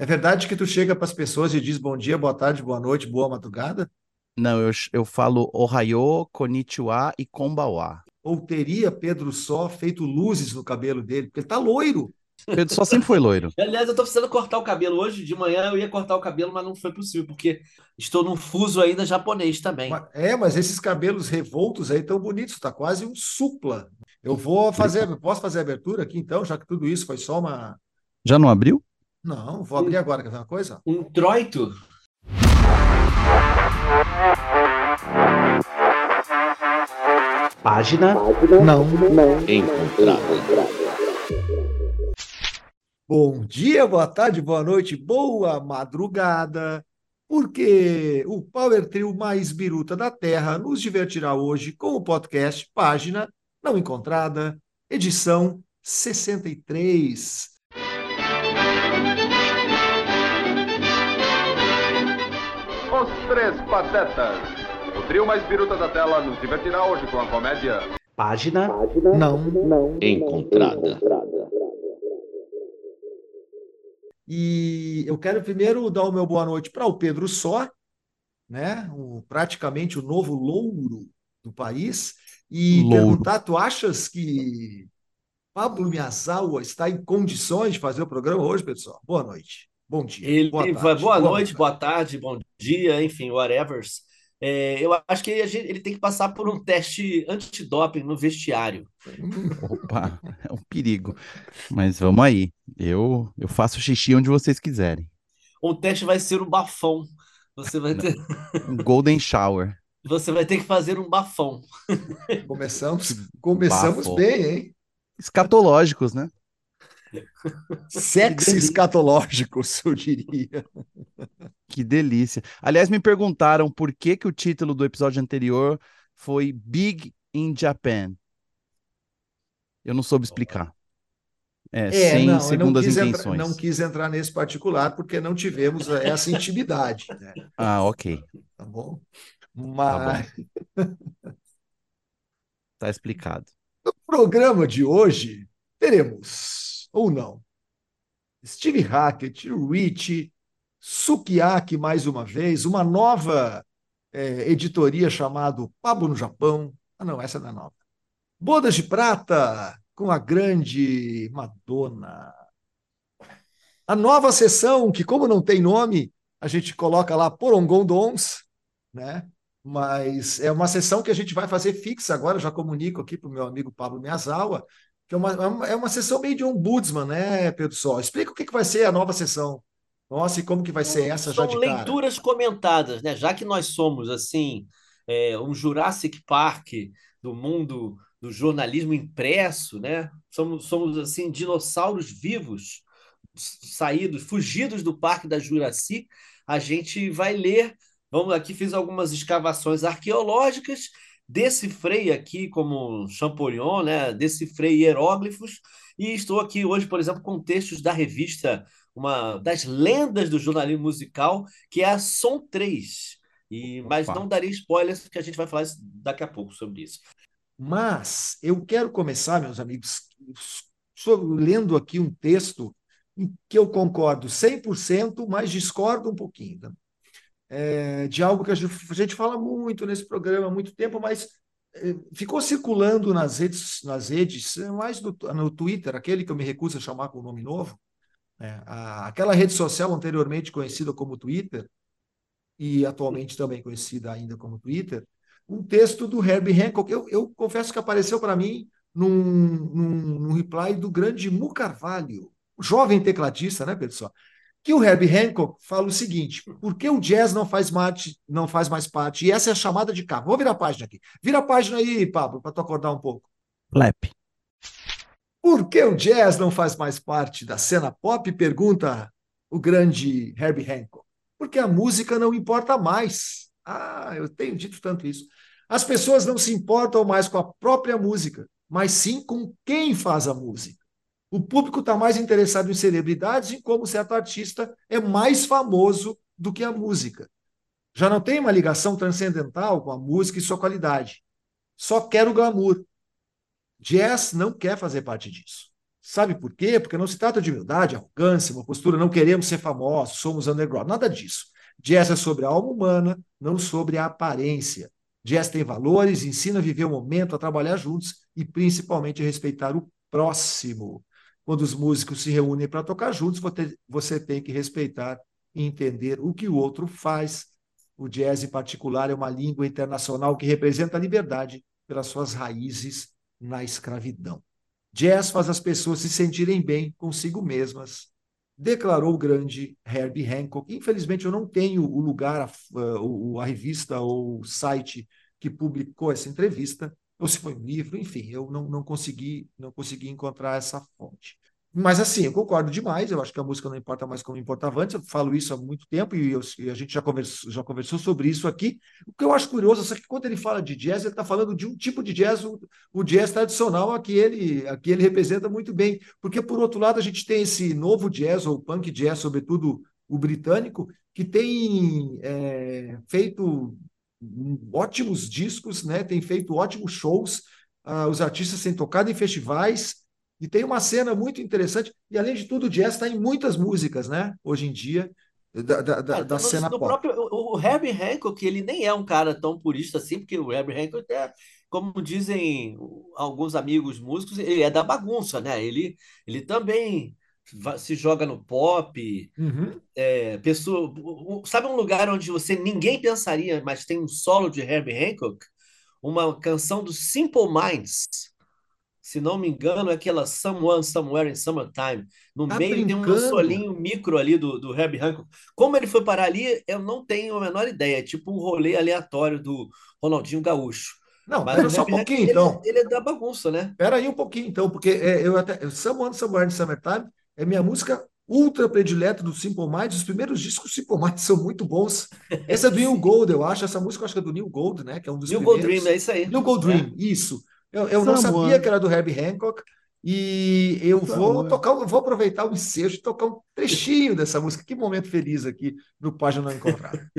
É verdade que tu chega para as pessoas e diz bom dia, boa tarde, boa noite, boa madrugada? Não, eu, eu falo Ohio, Konnichiwa e Konbawa. Ou teria Pedro Só feito luzes no cabelo dele? Porque ele tá loiro. Pedro Só sempre foi loiro. Aliás, eu tô precisando cortar o cabelo. Hoje de manhã eu ia cortar o cabelo, mas não foi possível, porque estou num fuso ainda japonês também. É, mas esses cabelos revoltos aí tão bonitos, tá quase um supla. Eu vou fazer, posso fazer a abertura aqui então, já que tudo isso foi só uma. Já não abriu? Não, vou abrir agora, quer ver uma coisa? Um troito? Página Não. encontrada. Bom dia, boa tarde, boa noite, boa madrugada, porque o Power Trio mais biruta da Terra nos divertirá hoje com o podcast Página Não Encontrada, edição 63. Três Patetas. O trio mais biruta da tela nos divertirá hoje com a comédia Página Não. encontrada. E eu quero primeiro dar o meu boa noite para o Pedro Só, né? O, praticamente o novo louro do país, e Louro. perguntar: tu achas que Pablo Miyazawa está em condições de fazer o programa hoje, Só? Boa noite. Bom dia. Ele boa tarde, boa boa noite, boa tarde, bom dia, enfim, whatever. É, eu acho que ele tem que passar por um teste antidoping no vestiário. Opa, é um perigo. Mas vamos aí. Eu, eu faço xixi onde vocês quiserem. O teste vai ser um bafão. Você vai ter, Um golden shower. você vai ter que fazer um bafão. Começamos, começamos Bafo. bem, hein? Escatológicos, né? Sexy escatológicos, eu diria. Que delícia. Aliás, me perguntaram por que que o título do episódio anterior foi Big in Japan. Eu não soube explicar. É, É, sem não, não segundas entrar, intenções. não quis entrar nesse particular porque não tivemos essa intimidade, né? Ah, ok. Tá bom? Tá Mas Tá explicado. no programa de hoje teremos, ou não, Steve Hackett, Rich, Sukiyaki mais uma vez, uma nova eh, editoria chamada Pablo no Japão. Ah, não, essa não é nova. Bodas de Prata com a grande Madonna. A nova sessão, que como não tem nome, a gente coloca lá Porongondons, né? Mas é uma sessão que a gente vai fazer fixa agora, já comunico aqui para o meu amigo Pablo Miyazawa, que é uma, é uma- é uma sessão meio de ombudsman, né, Pedro Sol? Explica o que, que vai ser a nova sessão. Nossa, e como que vai ser essa já São de cara? leituras comentadas, né? Já que nós somos assim é, um Jurassic Park do mundo do jornalismo impresso, né? Somos, somos assim dinossauros vivos saídos, fugidos do Parque da Juraci. A gente vai ler. Vamos aqui fiz algumas escavações arqueológicas, decifrei aqui como Champollion, né? Decifrei hieróglifos e estou aqui hoje, por exemplo, com textos da revista uma das lendas do jornalismo musical, que é a Som 3. E, mas não daria spoilers, porque a gente vai falar daqui a pouco sobre isso. Mas eu quero começar, meus amigos, sobre- lendo aqui um texto em que eu concordo 100%, mas discordo um pouquinho. É, de algo que a gente, fala muito nesse programa há muito tempo, mas é, ficou circulando nas redes, nas redes, é, mais no, no Twitter, aquele que eu me recuso a chamar com nome novo, né? A- aquela rede social anteriormente conhecida como Twitter, e atualmente também conhecida ainda como Twitter, um texto do Herbie Hancock. Eu, eu confesso que apareceu para mim num, num, num reply do grande Mu Carvalho, jovem tecladista, né, pessoal? Que o Herbie Hancock fala o seguinte: por que o jazz não faz, mate, não faz mais parte? E essa é a chamada de cá. Vou virar a página aqui. Vira a página aí, Pablo, para tu acordar um pouco. Flap. Por que o jazz não faz mais parte da cena pop? Pergunta o grande Herbie Hancock. Porque a música não importa mais. Ah, eu tenho dito tanto isso. As pessoas não se importam mais com a própria música, mas sim com quem faz a música. O público está mais interessado em celebridades e como certo artista é mais famoso do que a música. Já não tem uma ligação transcendental com a música e sua qualidade. Só quer o glamour. Jazz não quer fazer parte disso. Sabe por quê? Porque não se trata de humildade, arrogância, uma postura, não queremos ser famosos, somos underground, nada disso. Jazz é sobre a alma humana, não sobre a aparência. Jazz tem valores, ensina a viver o momento, a trabalhar juntos e principalmente a respeitar o próximo. Quando os músicos se reúnem para tocar juntos, você tem que respeitar e entender o que o outro faz. O jazz, em particular, é uma língua internacional que representa a liberdade pelas suas raízes na escravidão. Jazz faz as pessoas se sentirem bem consigo mesmas, declarou o grande Herbie Hancock. Infelizmente, eu não tenho o lugar, a, a revista ou o site que publicou essa entrevista, ou se foi um livro, enfim, eu não, não consegui não consegui encontrar essa fonte. Mas assim, eu concordo demais, eu acho que a música não importa mais como importava antes, eu falo isso há muito tempo e, eu, e a gente já conversou, já conversou sobre isso aqui. O que eu acho curioso é que quando ele fala de jazz, ele está falando de um tipo de jazz, o, o, jazz tradicional a que, ele, ele representa muito bem. Porque, por outro lado, a gente tem esse novo jazz, ou punk jazz, sobretudo o britânico, que tem é, feito ótimos discos, né? tem feito ótimos shows, ah, os artistas têm tocado em festivais, e tem uma cena muito interessante, e além de tudo, o jazz está em muitas músicas, né? Hoje em dia, da, da, da, é, da no, cena no pop. Próprio, o, o Herbie Hancock, ele nem é um cara tão purista assim, porque o Herbie Hancock é, como dizem alguns amigos músicos, ele é da bagunça, né? Ele, ele também se joga no pop. Uhum. É, pessoa, sabe um lugar onde você ninguém pensaria, mas tem um solo de Herbie Hancock? Uma canção do Simple Minds se não me engano, é aquela Someone Somewhere in Summertime. No tá meio brincando. tem um solinho micro ali do, do Herbie Hancock. Como ele foi parar ali, eu não tenho a menor ideia. É tipo um rolê aleatório do Ronaldinho Gaúcho. Não, mas só um pouquinho, Hancock, então. Ele, ele, é da bagunça, né? Espera aí um pouquinho, então, porque é, eu até. Someone Somewhere in Summertime é minha música ultra predileta do Simple Minds. Os primeiros discos do Simple Minds são muito bons. Essa é do Neil Gold, eu acho. Essa música eu acho que é do Neil Gold, né? Que é um dos Neil primeiros. Gold Dream, é isso aí. Neil Gold Dream, é. isso. Eu, eu não sabia que era do Herbie Hancock. E eu vou tocar, vou aproveitar o ensejo e tocar um trechinho dessa música. Que momento feliz aqui no Página Não Encontrada.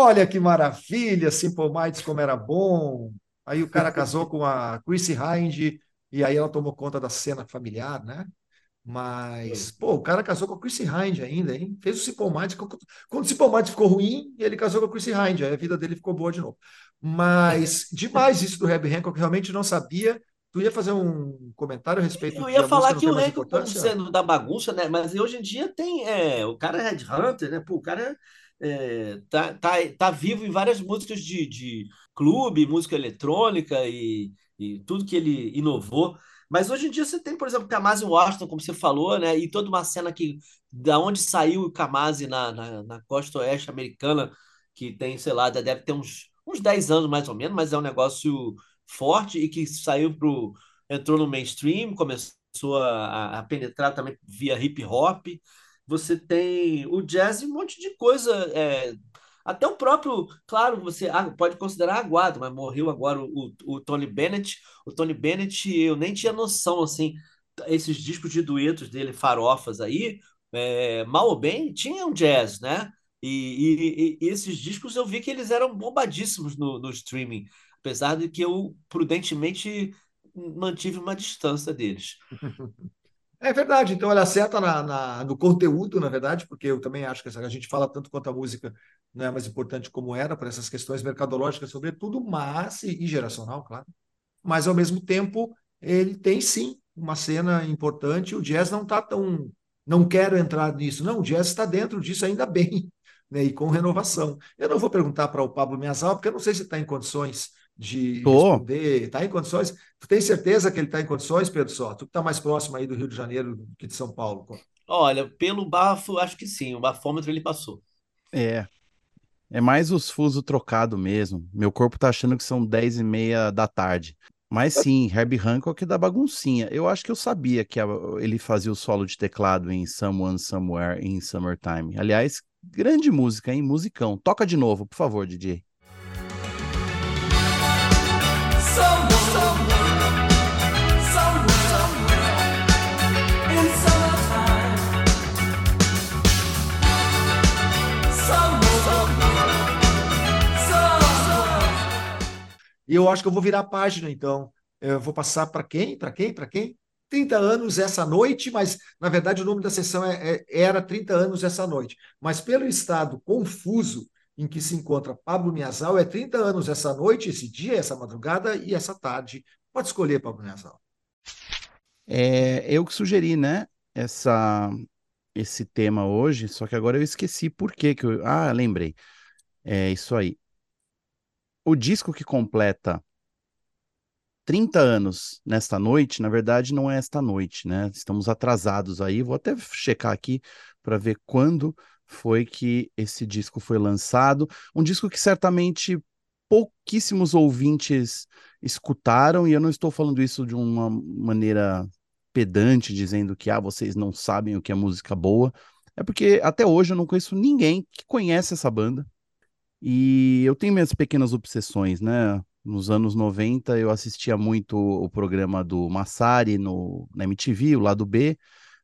Olha que maravilha, Simple Minds como era bom. Aí o cara casou com a Chrissy Hind e aí ela tomou conta da cena familiar, né? Mas, pô, o cara casou com a Chrissy Hind ainda, hein? Fez o Simple Minds. Quando o Simple Minds ficou ruim, ele casou com a Chrissy Hind, aí a vida dele ficou boa de novo. Mas demais isso do Herbie Hancock, realmente não sabia. Tu ia fazer um comentário a respeito Eu ia falar que o Hancock, como sendo da bagunça, né? Mas hoje em dia tem. É, o cara é Hunter, né? Pô, o cara é, tá, tá, tá vivo em várias músicas de, de clube, música eletrônica e, e tudo que ele inovou. Mas hoje em dia você tem, por exemplo, Kamasi Washington, como você falou, né? E toda uma cena que da onde saiu o Kamasi na, na, na, costa oeste americana, que tem, sei lá, deve ter uns, uns 10 anos mais ou menos, mas é um negócio forte e que saiu pro. entrou no mainstream, começou a, a penetrar também via hip hop você tem o jazz e um monte de coisa. É, até o próprio, claro, você pode considerar aguado, mas morreu agora o, o, Tony Bennett. O Tony Bennett, eu nem tinha noção, assim, esses discos de duetos dele, farofas aí, é, mal ou bem, tinham jazz, né? E, e, e, esses discos eu vi que eles eram bombadíssimos no, no streaming, apesar de que eu prudentemente mantive uma distância deles. É verdade, então ela acerta na, na, no conteúdo, na verdade, porque eu também acho que a gente fala tanto quanto a música não é mais importante como era, por essas questões mercadológicas, sobretudo, mas, e, geracional, claro. Mas, ao mesmo tempo, ele tem sim uma cena importante. O jazz não está tão. Não quero entrar nisso. Não, o jazz está dentro disso ainda bem, né? e com renovação. Eu não vou perguntar para o Pablo Miasal, porque eu não sei se está em condições de Tô. responder, está em condições? Tu tem certeza que ele está em condições, Pedro Só? Tu que está mais próximo aí do Rio de Janeiro que de São Paulo. Olha, pelo bafo, acho que sim, o bafômetro ele passou. É, é mais os fusos trocado mesmo. Meu corpo tá achando que são 10 e meia da tarde. Mas sim, Herbie Hancock da baguncinha. Eu acho que eu sabia que ele fazia o solo de teclado em Someone Somewhere in Summertime. Aliás, grande música, hein? Musicão. Toca de novo, por favor, DJ. E eu acho que eu vou virar a página, então. Eu vou passar para quem? Para quem? Para quem? 30 anos essa noite, mas na verdade o nome da sessão é, é, era 30 anos essa noite. Mas pelo estado confuso em que se encontra Pablo Miasal, é 30 anos essa noite, esse dia, essa madrugada e essa tarde. Pode escolher, Pablo Miasal. É, eu que sugeri, né? Essa, esse tema hoje, só que agora eu esqueci por que que eu... Ah, lembrei. É isso aí. O disco que completa 30 anos nesta noite, na verdade, não é esta noite, né? Estamos atrasados aí. Vou até checar aqui para ver quando foi que esse disco foi lançado. Um disco que certamente pouquíssimos ouvintes escutaram, e eu não estou falando isso de uma maneira pedante, dizendo que ah, vocês não sabem o que é música boa. É porque até hoje eu não conheço ninguém que conhece essa banda. E eu tenho minhas pequenas obsessões, né? Nos anos 90 eu assistia muito o programa do Massari no, na MTV, o lado B,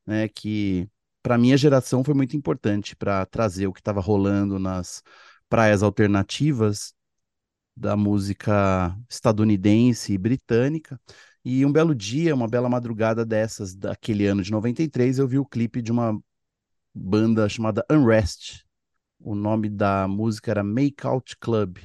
né? Que para minha geração foi muito importante para trazer o que estava rolando nas praias alternativas da música estadunidense e britânica. E um belo dia, uma bela madrugada dessas, daquele ano de 93, eu vi o clipe de uma banda chamada Unrest, o nome da música era Make Out Club.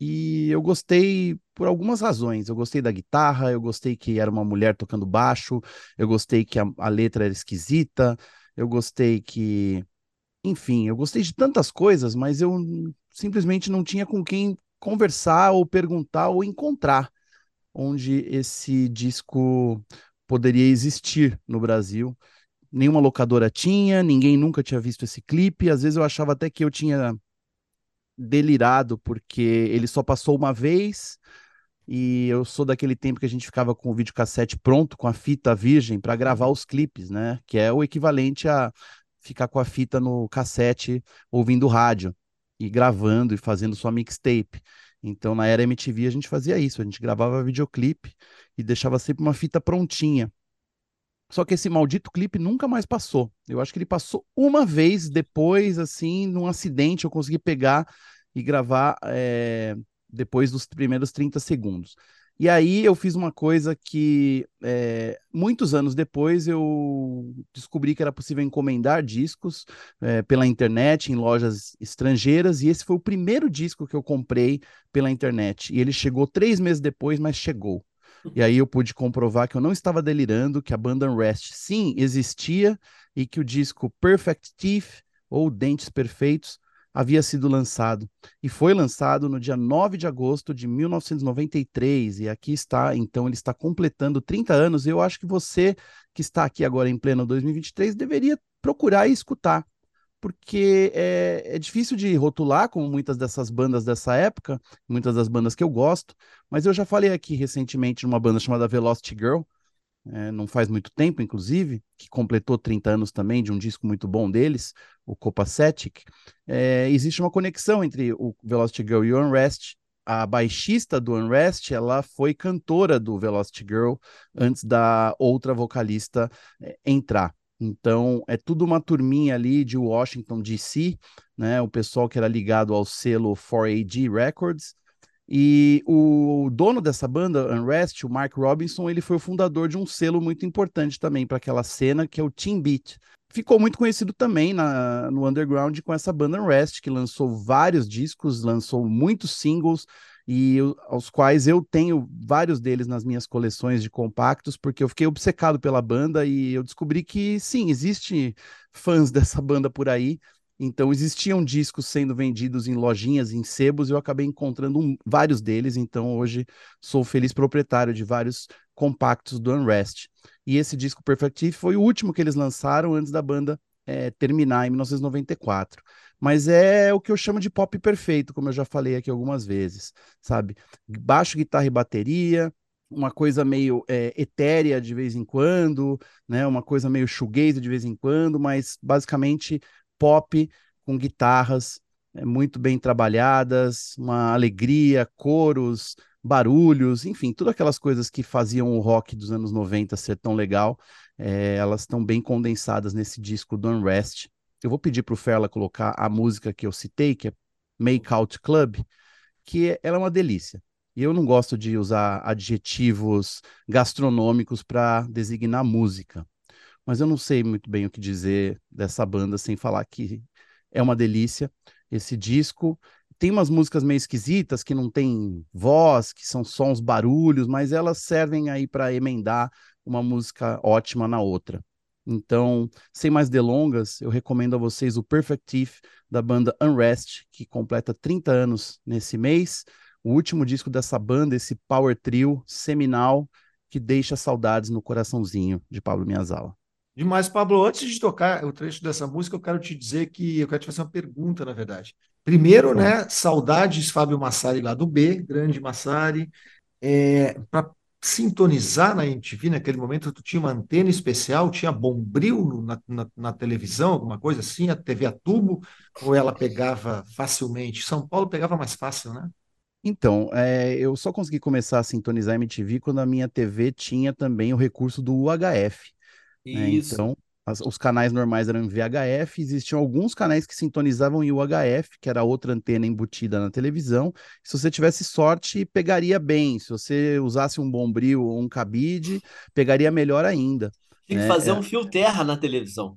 E eu gostei por algumas razões. Eu gostei da guitarra, eu gostei que era uma mulher tocando baixo, eu gostei que a, a letra era esquisita, eu gostei que. Enfim, eu gostei de tantas coisas, mas eu simplesmente não tinha com quem conversar ou perguntar ou encontrar onde esse disco poderia existir no Brasil nenhuma locadora tinha, ninguém nunca tinha visto esse clipe. Às vezes eu achava até que eu tinha delirado, porque ele só passou uma vez. E eu sou daquele tempo que a gente ficava com o videocassete pronto, com a fita virgem, para gravar os clipes, né? Que é o equivalente a ficar com a fita no cassete ouvindo rádio e gravando e fazendo sua mixtape. Então, na era MTV, a gente fazia isso, a gente gravava videoclipe e deixava sempre uma fita prontinha. Só que esse maldito clipe nunca mais passou. Eu acho que ele passou uma vez depois, assim, num acidente, eu consegui pegar e gravar é, depois dos primeiros 30 segundos. E aí eu fiz uma coisa que é, muitos anos depois eu descobri que era possível encomendar discos é, pela internet em lojas estrangeiras e esse foi o primeiro disco que eu comprei pela internet. E ele chegou três meses depois, mas chegou. E aí eu pude comprovar que eu não estava delirando, que a banda Unrest sim existia e que o disco Perfect Teeth, ou Dentes Perfeitos, havia sido lançado. E foi lançado no dia 9 de agosto de 1993. E aqui está, então, ele está completando 30 anos. E eu acho que você que está aqui agora em pleno 2023 deveria procurar e escutar porque é, é, difícil de rotular, como muitas dessas bandas dessa época, muitas das bandas que eu gosto, mas eu já falei aqui recentemente de uma banda chamada Velocity Girl, é, não faz muito tempo, inclusive, que completou 30 anos também de um disco muito bom deles, o Copacetic. É, existe uma conexão entre o Velocity Girl e o Unrest. A baixista do Unrest, ela foi cantora do Velocity Girl antes da outra vocalista é, entrar. Então, é tudo uma turminha ali de Washington, D.C., né? O pessoal que era ligado ao selo 4AD Records. E o dono dessa banda, Unrest, o Mark Robinson, ele foi o fundador de um selo muito importante também para aquela cena, que é o Team Beat. Ficou muito conhecido também na, no underground com essa banda Unrest, que lançou vários discos, lançou muitos singles, e aos quais eu tenho vários deles nas minhas coleções de compactos, porque eu fiquei obcecado pela banda e eu descobri que sim, existe fãs dessa banda por aí. Então existiam discos sendo vendidos em lojinhas, em sebos, e eu acabei encontrando um, vários deles. Então hoje sou feliz proprietário de vários compactos do Unrest. E esse disco Perfective foi o último que eles lançaram antes da banda é, terminar em 1994 mas é o que eu chamo de pop perfeito, como eu já falei aqui algumas vezes, sabe? Baixo, guitarra e bateria, uma coisa meio é, etérea de vez em quando, né? Uma coisa meio shoegaze de vez em quando, mas basicamente pop com guitarras é, muito bem trabalhadas, uma alegria, coros, barulhos, enfim, todas aquelas coisas que faziam o rock dos anos 90 ser tão legal, é, elas estão bem condensadas nesse disco do Unrest. Eu vou pedir para o Ferla colocar a música que eu citei, que é Make Out Club, que ela é uma delícia. E eu não gosto de usar adjetivos gastronômicos para designar música. Mas eu não sei muito bem o que dizer dessa banda sem falar que é uma delícia esse disco. Tem umas músicas meio esquisitas que não tem voz, que são só uns barulhos, mas elas servem aí para emendar uma música ótima na outra. Então, sem mais delongas, eu recomendo a vocês o Perfect Thief da banda Unrest, que completa 30 anos nesse mês. O último disco dessa banda, esse power trio seminal que deixa saudades no coraçãozinho de Pablo Miyazawa. Demais, Pablo. Antes de tocar o trecho dessa música, eu quero te dizer que eu quero te fazer uma pergunta, na verdade. Primeiro, né, saudades Fábio Massari lá do B, grande Massari. É, para sintonizar na MTV naquele momento, tu tinha uma antena especial, tinha bombril na, na, na, televisão, alguma coisa assim, a TV a tubo, ou ela pegava facilmente? São Paulo pegava mais fácil, né? Então, é, eu só consegui começar a sintonizar a MTV quando a minha TV tinha também o recurso do UHF. Né? Isso. Então, as- os canais normais eram em VHF, existiam alguns canais que sintonizavam em UHF, que era outra antena embutida na televisão. Se você tivesse sorte, pegaria bem. Se você usasse um bombril ou um cabide, pegaria melhor ainda. Tem que né? fazer É, um fio terra na televisão.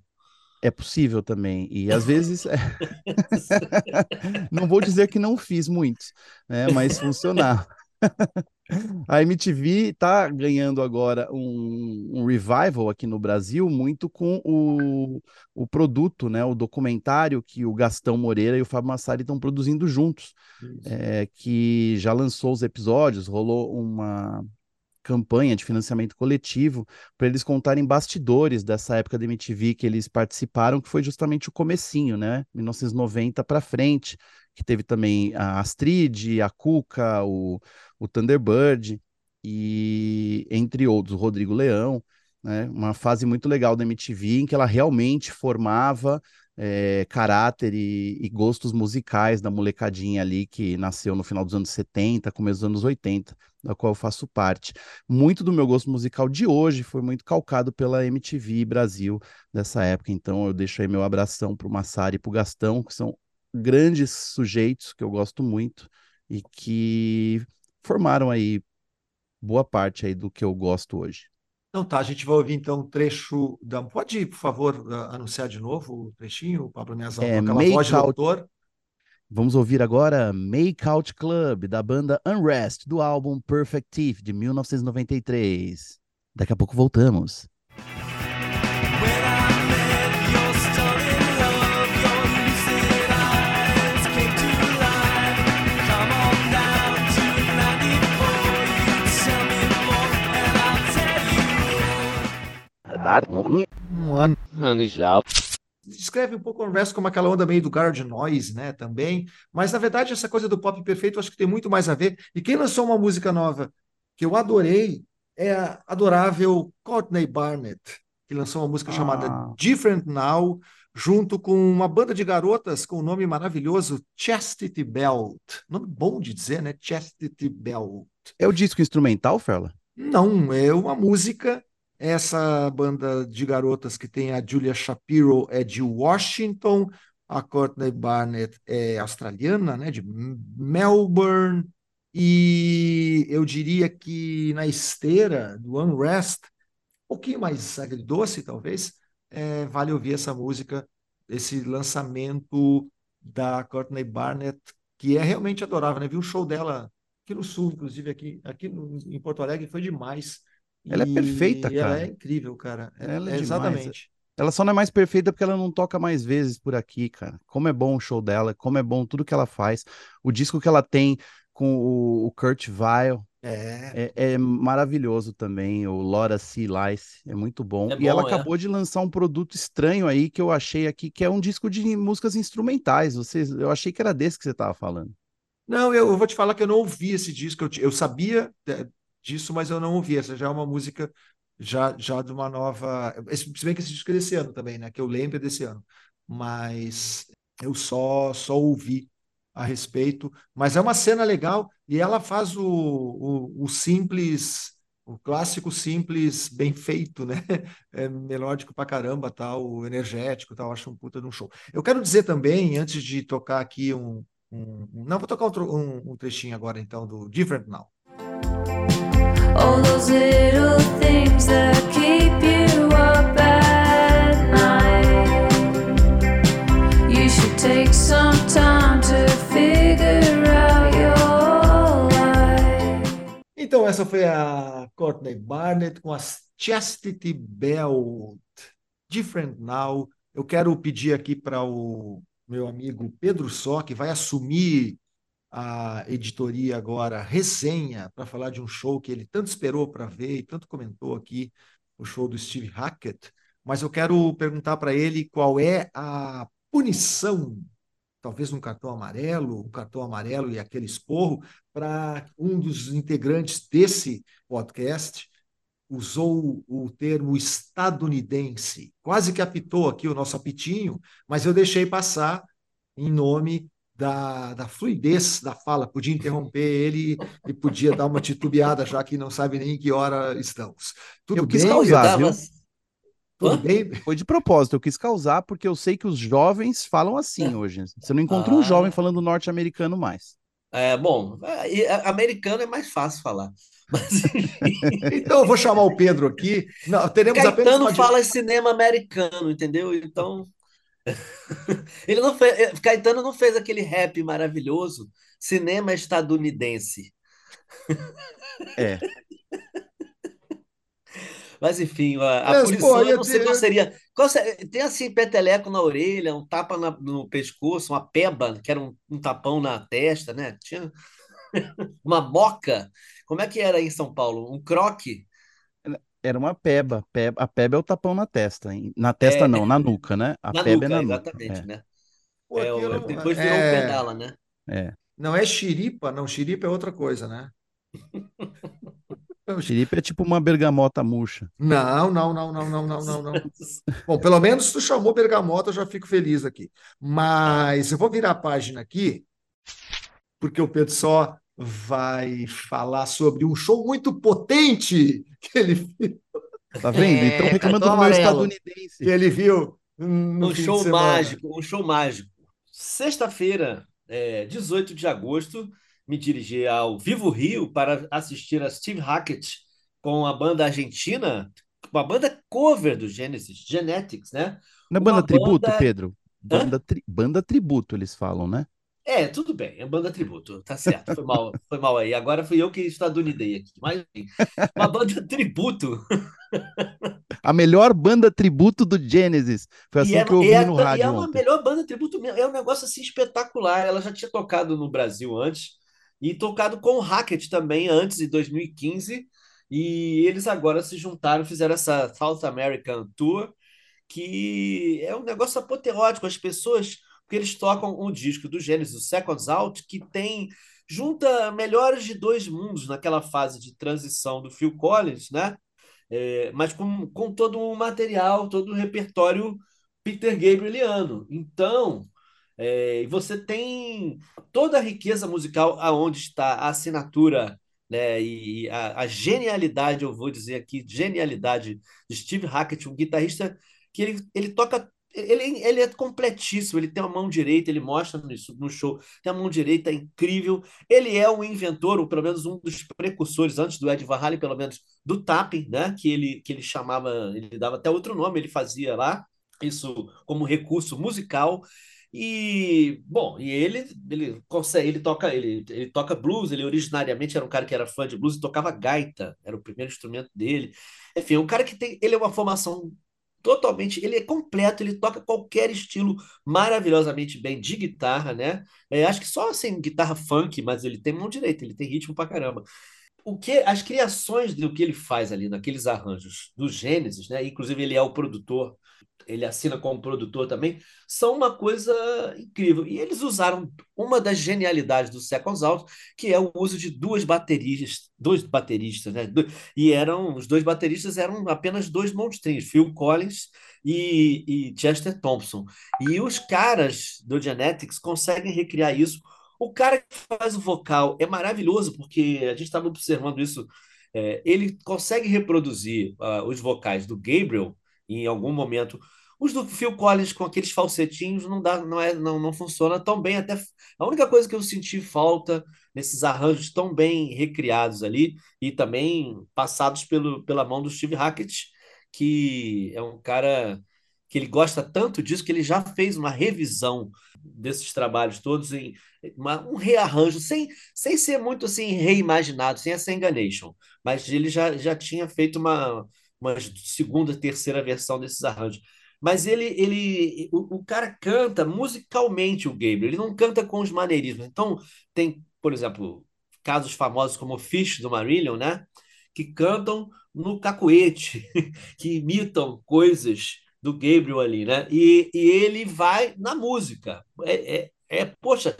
é possível também. E às vezes, não vou dizer que não fiz muitos, né? Mas funcionava. A MTV está ganhando agora um, um revival aqui no Brasil, muito com o, o produto, né? O documentário que o Gastão Moreira e o Fábio Massari estão produzindo juntos, é, que já lançou os episódios, rolou uma campanha de financiamento coletivo para eles contarem bastidores dessa época da MTV que eles participaram, que foi justamente o comecinho, né? 1990 para frente, que teve também a Astrid, a Cuca, o, o Thunderbird e entre outros, o Rodrigo Leão, né? Uma fase muito legal da MTV em que ela realmente formava é, caráter e, e gostos musicais da molecadinha ali que nasceu no final dos anos 70, começo dos anos 80, da qual eu faço parte. Muito do meu gosto musical de hoje foi muito calcado pela MTV Brasil dessa época, então eu deixo aí meu abração pro Massari e pro Gastão, que são grandes sujeitos que eu gosto muito e que formaram aí boa parte aí do que eu gosto hoje. Então tá, a gente vai ouvir então um trecho da. Pode, por favor, anunciar de novo o trechinho, Pablo Miazal, É aquela voz de Out doutor? Vamos ouvir agora Make Out Club, da banda Unrest, do álbum Perfect Thief, de 1993. Daqui a pouco voltamos. Descreve um pouco o Unrest como aquela onda meio do Guard Noise, né, também. Mas, na verdade, essa coisa do pop perfeito, eu acho que tem muito mais a ver. E quem lançou uma música nova que eu adorei é a adorável Courtney Barnett, que lançou uma música chamada Ah. Different Now, junto com uma banda de garotas com o nome maravilhoso Chastity Belt. Nome bom de dizer, né? Chastity Belt. É o disco instrumental, Ferla? Não, é uma música. Essa banda de garotas que tem a Julia Shapiro é de Washington, a Courtney Barnett é australiana, né, de Melbourne, e eu diria que na esteira do Unrest, um pouquinho mais agridoce, talvez, é, vale ouvir essa música, esse lançamento da Courtney Barnett, que é realmente adorável, né? Vi um show dela aqui no Sul, inclusive aqui, aqui no- em Porto Alegre, foi demais. Ela é perfeita, E ela cara. é incrível, cara. É- Ela é é demais. exatamente. Ela só não é mais perfeita porque ela não toca mais vezes por aqui, cara. Como é bom o show dela, como é bom tudo que ela faz. O disco que ela tem com o, o Kurt Weill É, é, é maravilhoso também. O Laura C. Lice é muito bom. É e ela bom, é. acabou de lançar um produto estranho aí que eu achei aqui, que é um disco de músicas instrumentais. Vocês, eu achei que era desse que você estava falando. Não, eu, eu vou te falar que eu não ouvi esse disco. Eu, eu sabia é, disso, mas eu não ouvi. Essa já é uma música já, já de uma nova. Se bem que esse disco é desse ano também, né? Que eu lembro é desse ano. Mas eu só, só ouvi a respeito. Mas é uma cena legal e ela faz o, o, o simples, o clássico simples bem feito, né? É melódico pra caramba, tal, energético, tal. Acho um puta de um show. Eu quero dizer também, antes de tocar aqui um um- não, vou tocar um- um trechinho agora, então, do Different Now. Então, essa foi a Courtney Barnett com a Chastity Belt, Different Now. Eu quero pedir aqui para o meu amigo Pedro Só, que vai assumir a editoria agora, resenha, para falar de um show que ele tanto esperou para ver e tanto comentou aqui, o show do Steve Hackett. Mas eu quero perguntar para ele qual é a punição, talvez um cartão amarelo, um cartão amarelo e aquele esporro, para um dos integrantes desse podcast usou o termo estadunidense. Quase que apitou aqui o nosso apitinho, mas eu deixei passar em nome da, da fluidez da fala. Podia interromper ele e podia dar uma titubeada, já que não sabe nem em que hora estamos. Tudo Eu quis bem? causar, viu? Tudo bem? Foi de propósito, eu quis causar porque eu sei que os jovens falam assim hoje. Você não encontra um Ah. jovem falando norte-americano mais. É, bom, é, é, americano é mais fácil falar. Mas Então eu vou chamar o Pedro aqui. Não, teremos apenas Caetano di- fala cinema americano, entendeu? Então. Ele não fez, eh, Caetano não fez aquele rap maravilhoso, cinema estadunidense. É. Mas enfim, a, a Mas, punição, eu não sei ter- qual seria. Qual se- tem assim, peteleco na orelha, um tapa na- no pescoço, uma peba, que era um, um tapão na testa, né? Tinha uma moca. Como é que era aí em São Paulo? Um croque? Era uma peba. peba. A peba é o tapão na testa. hein? Na testa É. não, na nuca, né? A Na peba nuca, é na nuca. exatamente, É, né? Pô, É, o- não- depois virou é- um pedala, né? é. Não é xiripa, não. Xiripa é outra coisa, né? Xiripe é tipo uma bergamota murcha. Não, não, não, não, não, não, não, não. Bom, pelo menos tu chamou bergamota, eu já fico feliz aqui. Mas eu vou virar a página aqui, porque o Pedro só vai falar sobre um show muito potente que ele, Tá vendo? É, então reclamando do meu amarelo. que estadunidense. ele viu no Um show mágico, um show mágico. Sexta-feira, é, 18 de agosto, me dirigi ao Vivo Rio para assistir a Steve Hackett com a banda argentina, uma banda cover do Genesis, Genetics, né? Não é Uma banda tributo, banda- Pedro? Banda, tri- banda tributo, eles falam, né? É, tudo bem, é banda tributo, tá certo, foi mal, foi mal aí. Agora fui eu que estadunidei aqui, mas enfim, uma banda tributo. A melhor banda tributo do Genesis. Foi assim E é, que eu e ouvi é- no e rádio é uma ontem. melhor banda tributo mesmo. É um negócio assim espetacular. Ela já tinha tocado no Brasil antes e tocado com o Hackett também antes, em 2015. E eles agora se juntaram, fizeram essa South American Tour, que é um negócio apoteótico. As pessoas, porque eles tocam um disco do Genesis, o Seconds Out, que tem junta melhores de dois mundos naquela fase de transição do Phil Collins, né? É, mas com, com todo o material, todo o repertório Peter Gabrieliano. Então, é, você tem toda a riqueza musical aonde está a assinatura, né, e a, a genialidade, eu vou dizer aqui, genialidade de Steve Hackett, um guitarrista que ele, ele toca. Ele, ele é completíssimo, ele tem uma mão direita, ele mostra nisso no show, tem a mão direita incrível. Ele é o inventor, ou pelo menos um dos precursores, antes do Ed Van Halen, pelo menos, do tapping, né? Que ele, que ele chamava, ele dava até outro nome, ele fazia lá, isso como recurso musical. E, bom, e ele, ele consegue, ele toca, ele, ele toca blues, ele originariamente era um cara que era fã de blues e tocava gaita, era o primeiro instrumento dele. Enfim, um cara que tem, ele é uma formação totalmente, ele é completo, ele toca qualquer estilo maravilhosamente bem de guitarra, né? É, acho que só assim, guitarra funk, mas ele tem mão direita, ele tem ritmo pra caramba. O que, as criações do que ele faz ali naqueles arranjos do Gênesis, né? Inclusive ele é o produtor, ele assina como produtor também, são uma coisa incrível. E eles usaram uma das genialidades do Seconds Out, que é o uso de duas baterias, dois bateristas, né? E eram os dois bateristas eram apenas dois monstrinhos, Phil Collins e, e Chester Thompson. E os caras do Genetics conseguem recriar isso. O cara que faz o vocal é maravilhoso, porque a gente estava observando isso. é, ele consegue reproduzir ah, os vocais do Gabriel em algum momento Os do Phil Collins com aqueles falsetinhos não dá, não é, não, não funciona tão bem. Até a única coisa que eu senti falta nesses arranjos tão bem recriados ali e também passados pelo, pela mão do Steve Hackett, que é um cara que ele gosta tanto disso que ele já fez uma revisão desses trabalhos todos em uma, um rearranjo, sem, sem ser muito assim reimaginado, sem essa enganation, mas ele já, já tinha feito uma, uma segunda, terceira versão desses arranjos. Mas ele, ele o, o cara canta musicalmente o Gabriel, ele não canta com os maneirismos. Então, tem, por exemplo, casos famosos como o Fish do Marillion, né? Que cantam no cacuete, que imitam coisas do Gabriel ali, né? E, e ele vai na música. É, é, é, poxa,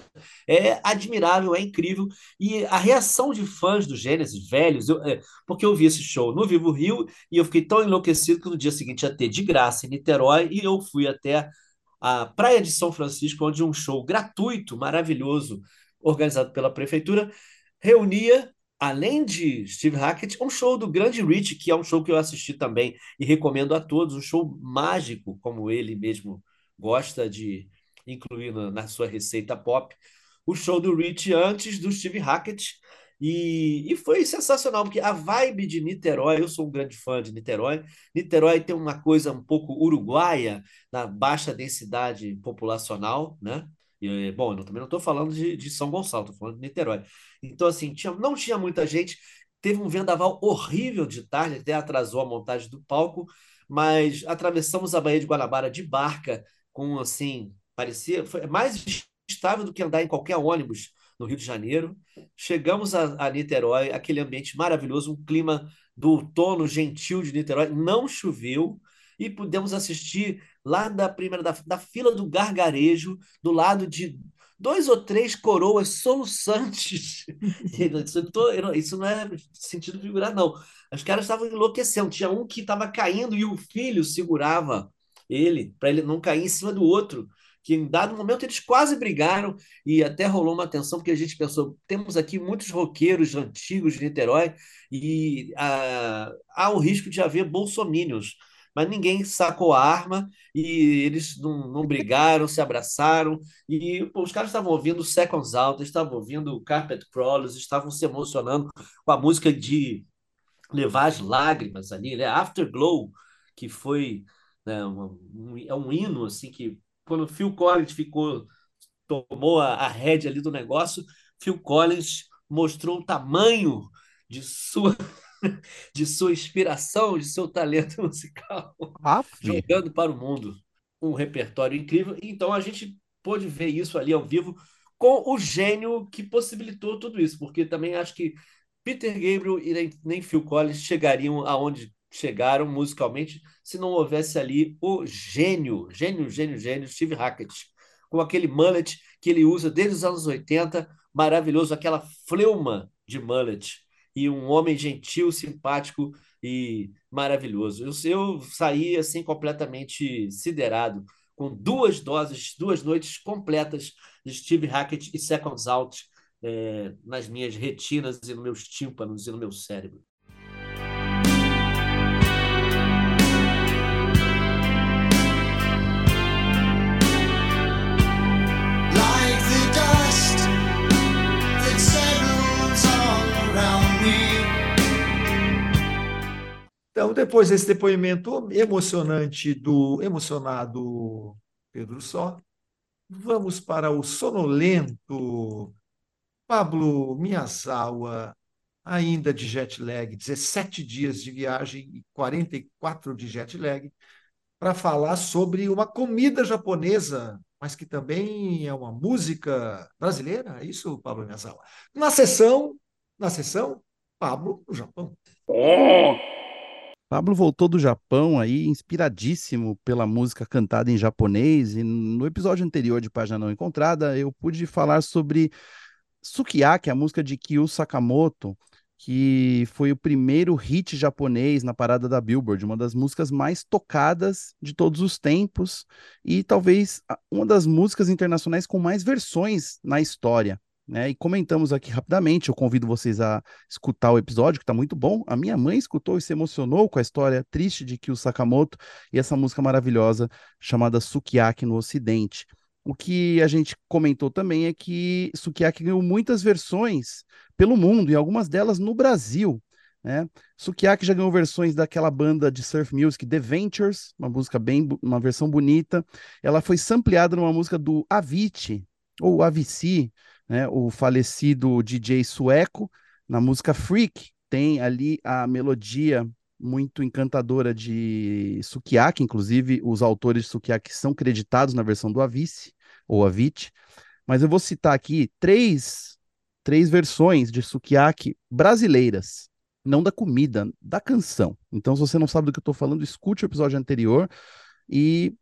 é admirável, é incrível. E a reação de fãs do Gênesis, velhos, eu, é, porque eu vi esse show no Vivo Rio e eu fiquei tão enlouquecido que no dia seguinte ia ter de graça em Niterói e eu fui até a Praia de São Francisco, onde um show gratuito, maravilhoso, organizado pela prefeitura, reunia além de Steve Hackett, um show do Grande Rich, que é um show que eu assisti também e recomendo a todos, um show mágico, como ele mesmo gosta de incluir na, na sua receita pop. O show do Rich antes do Steve Hackett. E, e foi sensacional, porque a vibe de Niterói, eu sou um grande fã de Niterói. Niterói tem uma coisa um pouco uruguaia, na baixa densidade populacional, né? E, bom, eu também não estou falando de, de São Gonçalo, estou falando de Niterói. Então, assim, tinha, não tinha muita gente. Teve um vendaval horrível de tarde, até atrasou a montagem do palco, mas atravessamos a Baía de Guanabara de barca, com assim, parecia foi mais estável do que andar em qualquer ônibus no Rio de Janeiro. Chegamos a, a Niterói, aquele ambiente maravilhoso, um clima do outono gentil de Niterói, não choveu e pudemos assistir lá da primeira da, da fila do gargarejo, do lado de dois ou três coroas soluçantes. isso, tô, isso não é sentido figurado, não. Os caras estavam enlouquecendo. Tinha um que estava caindo e o filho segurava ele para ele não cair em cima do outro. Que em dado momento eles quase brigaram e até rolou uma tensão, porque a gente pensou: temos aqui muitos roqueiros antigos de Niterói e ah, há o risco de haver bolsomínios mas ninguém sacou a arma e eles não, não brigaram, se abraçaram. E pô, os caras estavam ouvindo Seconds Out, estavam ouvindo Carpet Crawlers, estavam se emocionando com a música de levar as lágrimas ali, né? Afterglow, que foi né, um, é um hino assim que quando Phil Collins ficou tomou a, a rédea ali do negócio, Phil Collins mostrou o tamanho de sua de sua inspiração, de seu talento musical, jogando para o mundo um repertório incrível. Então a gente pôde ver isso ali ao vivo com o gênio que possibilitou tudo isso, porque também acho que Peter Gabriel e nem Phil Collins chegariam aonde chegaram musicalmente se não houvesse ali o gênio, gênio, gênio, gênio, Steve Hackett, com aquele mullet que ele usa desde os anos 80, maravilhoso, aquela fleuma de mullet e um homem gentil, simpático e maravilhoso. Eu, eu saí assim completamente siderado, com duas doses, duas noites completas de Steve Hackett e Seconds Out é, nas minhas retinas e nos meus tímpanos e no meu cérebro. Então, depois desse depoimento emocionante do emocionado Pedro Só, vamos para o sonolento Pablo Miyazawa, ainda de jet lag, 17 dias de viagem e 44 de jet lag, para falar sobre uma comida japonesa, mas que também é uma música brasileira, é isso, Pablo Miyazawa? Na sessão, na sessão, Pablo no Japão. Oh! Pablo voltou do Japão aí, inspiradíssimo pela música cantada em japonês, e no episódio anterior de Página Não Encontrada, eu pude falar sobre Sukiyaki, a música de Kyu Sakamoto, que foi o primeiro hit japonês na parada da Billboard, uma das músicas mais tocadas de todos os tempos e talvez uma das músicas internacionais com mais versões na história. Né? E comentamos aqui rapidamente. Eu convido vocês a escutar o episódio, que está muito bom. A minha mãe escutou e se emocionou com a história triste de Kyo Sakamoto e essa música maravilhosa chamada Sukiyaki no Ocidente. O que a gente comentou também é que Sukiyaki ganhou muitas versões pelo mundo, e algumas delas no Brasil. Né? Sukiyaki já ganhou versões daquela banda de surf music The Ventures, uma música bem, uma versão bonita. Ela foi sampleada numa música do Avicii, ou Avicii, né? o falecido DJ sueco, na música Freak. Tem ali a melodia muito encantadora de Sukiyaki, inclusive os autores de Sukiyaki são creditados na versão do Avicii, ou Avicii. Mas eu vou citar aqui três, três versões de Sukiyaki brasileiras não da comida, da canção. Então, se você não sabe do que eu estou falando, escute o episódio anterior e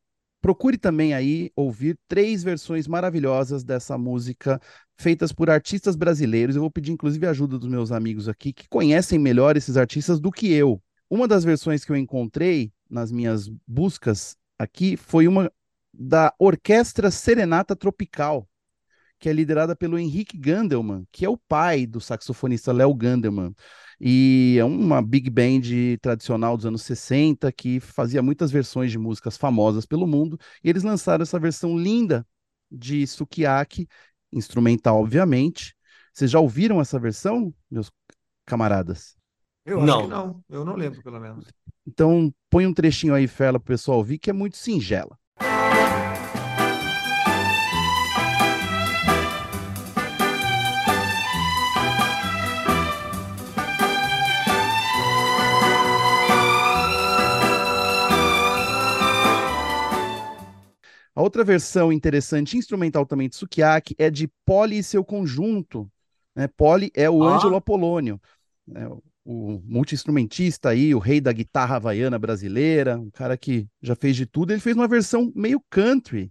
procure também aí ouvir três versões maravilhosas dessa música feitas por artistas brasileiros. Eu vou pedir inclusive a ajuda dos meus amigos aqui que conhecem melhor esses artistas do que eu. Uma das versões que eu encontrei nas minhas buscas aqui foi uma da Orquestra Serenata Tropical, que é liderada pelo Henrique Gandelman, que é o pai do saxofonista Léo Gandelman. E é uma big band tradicional dos anos 60 que fazia muitas versões de músicas famosas pelo mundo. E eles lançaram essa versão linda de Sukiyaki, instrumental, obviamente. Vocês já ouviram essa versão, meus camaradas? Eu acho Não. que não, eu não lembro, pelo menos. Então, põe um trechinho aí, Fela, para o pessoal ouvir, que é muito singela. Outra versão interessante, instrumental também de Sukiyaki, é de Poli e seu conjunto. Né? Poli é o Ah. Ângelo Apolônio, né? o- o multi-instrumentista aí, o rei da guitarra havaiana brasileira, um cara que já fez de tudo. Ele fez uma versão meio country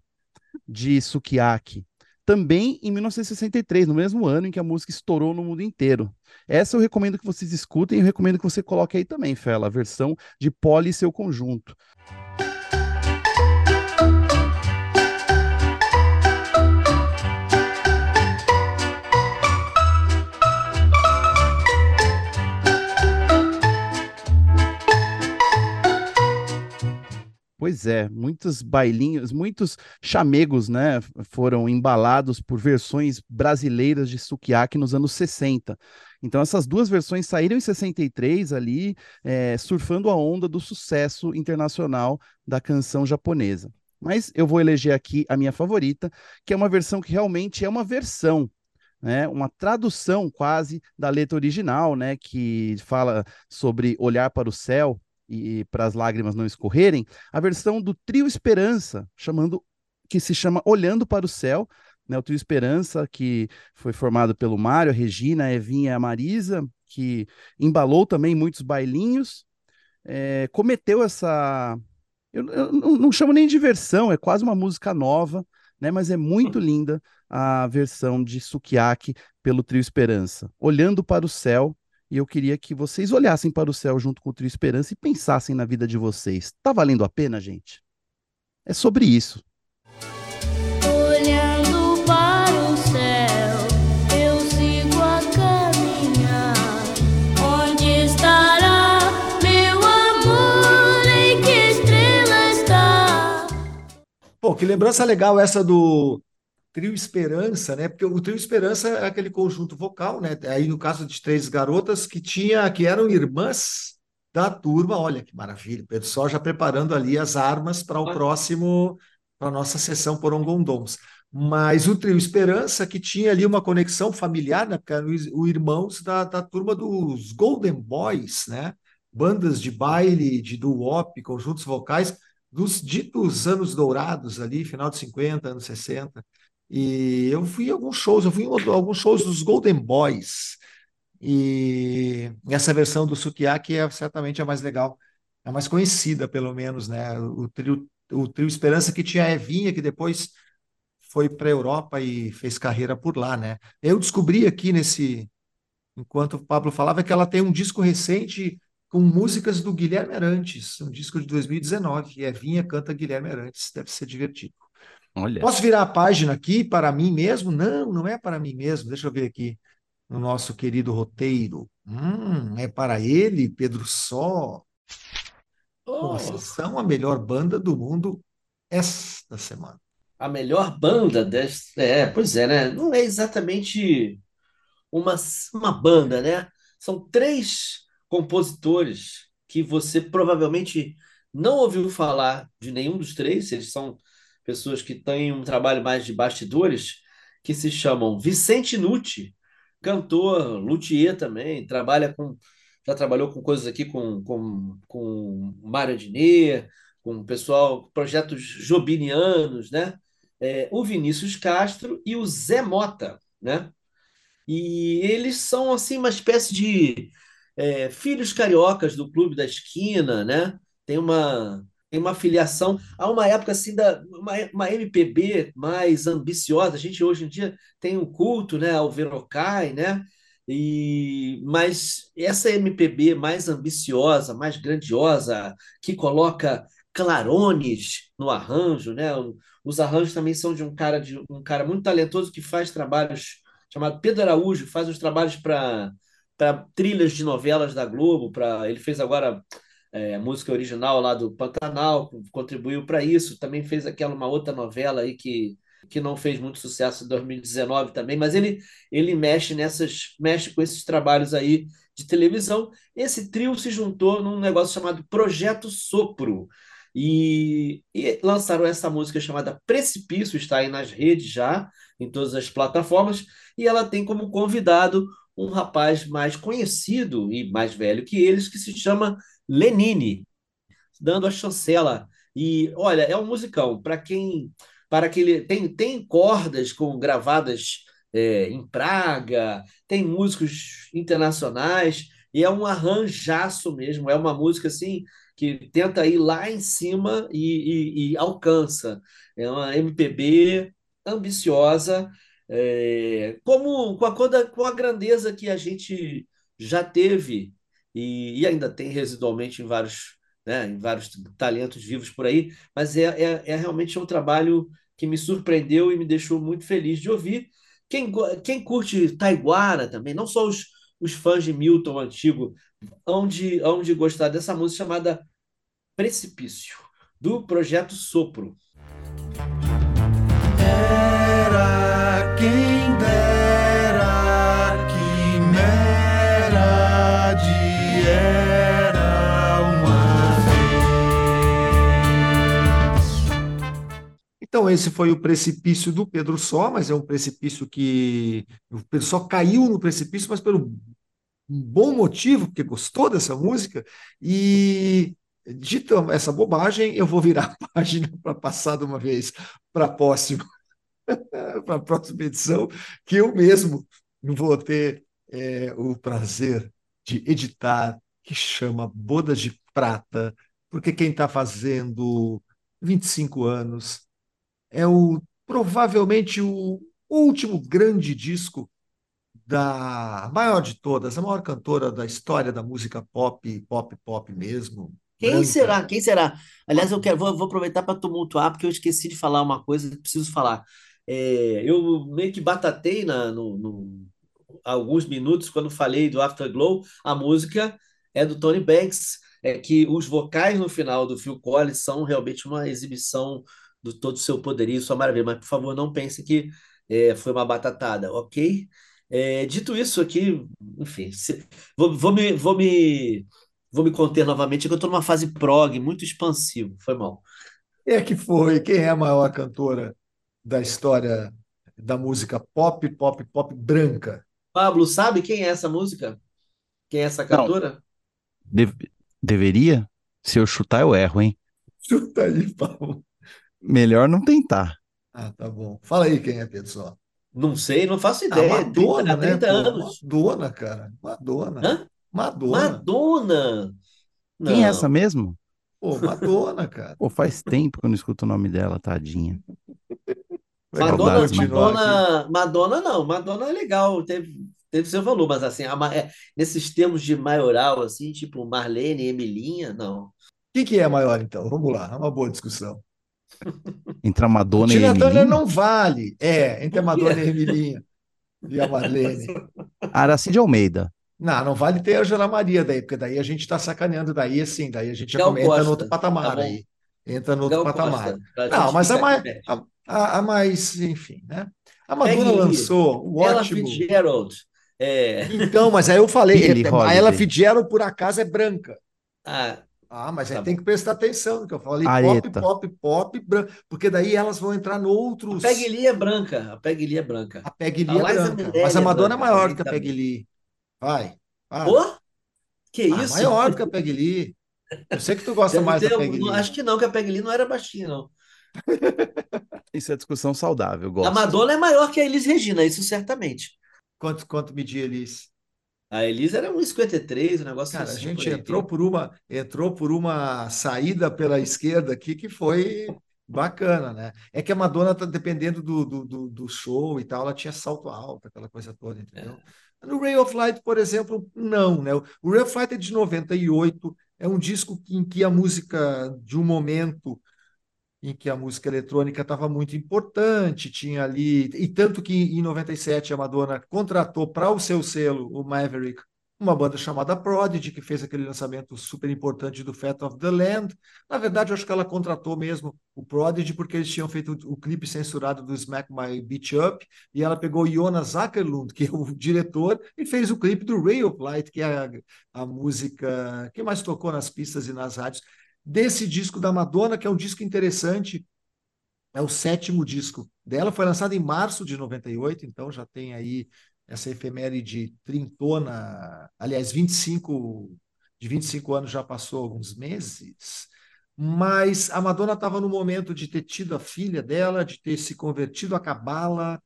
de Sukiyaki, também em 1963, no mesmo ano em que a música estourou no mundo inteiro. Essa eu recomendo que vocês escutem e eu recomendo que você coloque aí também, Fela, a versão de Poli e seu conjunto. Pois é, muitos bailinhos, muitos chamegos, né, foram embalados por versões brasileiras de Sukiyaki nos anos 60. Então, essas duas versões saíram em 63 ali, eh, surfando a onda do sucesso internacional da canção japonesa. Mas eu vou eleger aqui a minha favorita, que é uma versão que realmente é uma versão, né, uma tradução quase da letra original, né, que fala sobre olhar para o céu e para as lágrimas não escorrerem, a versão do Trio Esperança, chamando que se chama Olhando para o Céu, né, o Trio Esperança, que foi formado pelo Mário, a Regina, a Evinha e a Marisa, que embalou também muitos bailinhos, é, cometeu essa. Eu, eu não, não chamo nem de versão, é quase uma música nova, né, mas é muito linda a versão de Sukiyaki pelo Trio Esperança. Olhando para o céu, e eu queria que vocês olhassem para o céu junto com o Trio Esperança e pensassem na vida de vocês. Tá valendo a pena, gente? É sobre isso. Olhando para o céu, eu sigo a caminhar. Onde estará meu amor? Em que estrela está? Pô, que lembrança legal essa do Trio Esperança, né? Porque o Trio Esperança é aquele conjunto vocal, né? Aí no caso de três garotas que tinha, que eram irmãs da turma. Olha que maravilha, o pessoal já preparando ali as armas para o próximo, para a nossa sessão Porongondons. Mas o Trio Esperança que tinha ali uma conexão familiar, né? Porque eram os os irmãos da, da turma dos Golden Boys, né? Bandas de baile, de doo-wop, conjuntos vocais dos ditos anos dourados ali, final de 50, anos 60. E eu fui em alguns shows, eu fui em alguns shows dos Golden Boys. E essa versão do Sukiyaki é certamente a mais legal, a mais conhecida, pelo menos, né? O trio, o trio Esperança que tinha a Evinha, que depois foi para a Europa e fez carreira por lá, né? Eu descobri aqui nesse, enquanto o Pablo falava, que ela tem um disco recente com músicas do Guilherme Arantes, um disco de 2019. E Evinha canta Guilherme Arantes, deve ser divertido. Olha. Posso virar a página aqui para mim mesmo? Não, não é para mim mesmo. Deixa eu ver aqui no nosso querido roteiro. Hum, é para ele, Pedro Só. Oh, Vocês são a melhor banda do mundo esta semana. a melhor banda desta. É, pois é, né? Não é exatamente uma, uma banda, né? São três compositores que você provavelmente não ouviu falar de nenhum dos três. Eles são pessoas que têm um trabalho mais de bastidores, que se chamam Vicente Nucci, cantor, luthier também, trabalha com, já trabalhou com coisas aqui com, com, com Mário Dinier, com pessoal, projetos jobinianos, né? É, o Vinícius Castro e o Zé Mota, né? E eles são assim uma espécie de é, filhos cariocas do Clube da Esquina, né? Tem uma uma filiação a uma época assim da uma, uma MPB mais ambiciosa. A gente hoje em dia tem um culto, né, ao Verocai, né? E mas essa MPB mais ambiciosa, mais grandiosa, que coloca clarones no arranjo, né? Os arranjos também são de um cara de um cara muito talentoso que faz trabalhos chamado Pedro Araújo, faz os trabalhos para para trilhas de novelas da Globo, para ele fez agora é, música original lá do Pantanal, contribuiu para isso, também fez aquela uma outra novela aí que que não fez muito sucesso em 2019 também, mas ele ele mexe nessas mexe com esses trabalhos aí de televisão. Esse trio se juntou num negócio chamado Projeto Sopro. E, e lançaram essa música chamada Precipício, está aí nas redes já, em todas as plataformas, e ela tem como convidado um rapaz mais conhecido e mais velho que eles, que se chama Lenine, dando a chancela. E olha, é um musicão para quem para que ele tem tem cordas com gravadas é, em Praga, tem músicos internacionais e é um arranjaço mesmo, é uma música assim que tenta ir lá em cima e, e- e alcança. É uma MPB ambiciosa, é, como com a, com a grandeza que a gente já teve e, e ainda tem residualmente em vários, né, em vários talentos vivos por aí, mas é, é, é realmente um trabalho que me surpreendeu e me deixou muito feliz de ouvir. Quem, quem curte Taiguara também, não só os, os fãs de Milton antigo, hão de, hão de gostar dessa música chamada Precipício, do Projeto Sopro. Era quem Então, esse foi o precipício do Pedro Só, mas é um precipício que. O Pedro Só caiu no precipício, mas pelo bom motivo, porque gostou dessa música. E, dita essa bobagem, eu vou virar a página para passar de uma vez para a próxima, para a próxima edição, que eu mesmo vou ter é, o prazer de editar, que chama Bodas de Prata, porque quem está fazendo 25 anos é o provavelmente o último grande disco da maior de todas, a maior cantora da história da música pop, pop, pop mesmo. Quem branca. será? Quem será? Aliás, eu quero, vou, vou aproveitar para tumultuar, porque eu esqueci de falar uma coisa que preciso falar. É, eu meio que batatei na, no, no- alguns minutos quando falei do Afterglow. A música é do Tony Banks, é que os vocais no final do Phil Collins são realmente uma exibição do todo o seu poderio, sua maravilha. Mas, por favor, não pense que é, foi uma batatada, ok? É, dito isso aqui, enfim, se- vou, vou me, vou me Vou me conter novamente, que eu estou numa fase prog, muito expansivo. Foi mal. Quem é que foi? Quem é a maior cantora da história da música pop, pop, pop branca? Pablo, sabe quem é essa música? Quem é essa cantora? Deve- deveria? Se eu chutar, eu erro, hein? Chuta aí, Paulo. Melhor não tentar. Ah, tá bom. Fala aí quem é, Pedro. Não sei, não faço Ah, ideia. 30, Madonna, há né? 30 pô? anos. Madonna, cara. Madonna. Hã? Madonna. Madonna. Quem é Não. essa mesmo? Pô, Madonna, cara. Pô, faz tempo que eu não escuto o nome dela, tadinha. Madonna. Madonna, Madonna não. Madonna é legal, teve, teve seu valor, mas assim, a é, nesses termos de maioral, assim, tipo Marlene, Emilinha, não. Quem que é a maior, então? Vamos lá, é uma boa discussão. Entre a Madonna e a Emilinha? não vale. É, entre a? Madonna e a Emilinha. E a Marlene. Aracide Almeida. Não, não vale ter a Angela Maria daí, porque daí a gente está sacaneando, daí assim, daí a gente já Gal entra no outro patamar tá aí. Entra no outro Gal patamar. Costa, Não, mas a mais, a, a- a mais, enfim, né? A Madonna Peggy lançou o Ella ótimo. Fitzgerald. É, Então, mas aí eu falei, Billie é, a Holiday. Ella Fitzgerald, por acaso, é branca. ah, Ah, mas aí Tá tem que prestar atenção no que eu falei. Aretha. Pop, pop, pop, branca. Porque daí elas vão entrar em a outros. Peggy Lee é branca. A Peggy Lee é branca. A Peggy A Lee é Liza branca. Minnelli Mas a é Madonna é branca maior também, do que a tá Peggy Lee. Vai. vai. Pô? Que Ah, isso? maior do que a Peggy Lee. Eu sei que tu gosta Deve mais da algum- Peggy Lee. Acho que não, que a Peggy Lee não era baixinha, não. Isso é discussão saudável, A gosto. Madonna é maior que a Elis Regina, isso certamente. Quanto, quanto media Elis? A Elis era 1,53, um negócio Cara, a assim. gente por entrou por uma entrou por uma saída pela esquerda aqui que foi bacana, né? É que a Madonna tá dependendo do, do, do, show e tal, ela tinha salto alto, aquela coisa toda, entendeu? No Ray of Light, por exemplo, não, né? O Ray of Light é de 98, é um disco em que a música de um momento em que a música eletrônica estava muito importante, tinha ali, e tanto que em 97 a Madonna contratou para o seu selo, o Maverick, uma banda chamada Prodigy, que fez aquele lançamento super importante do Fat of the Land. Na verdade, eu acho que ela contratou mesmo o Prodigy porque eles tinham feito o, clipe censurado do Smack My Beach Up, e ela pegou Jonas Ackerlund, que é o diretor, e fez o clipe do Ray of Light, que é a, a música que mais tocou nas pistas e nas rádios desse disco da Madonna, que é um disco interessante. É o sétimo disco dela, foi lançado em março de 98, então já tem aí essa efeméride trintona, aliás, 25, de 25 anos já passou alguns meses, mas a Madonna estava no momento de ter tido a filha dela, de ter se convertido a cabala,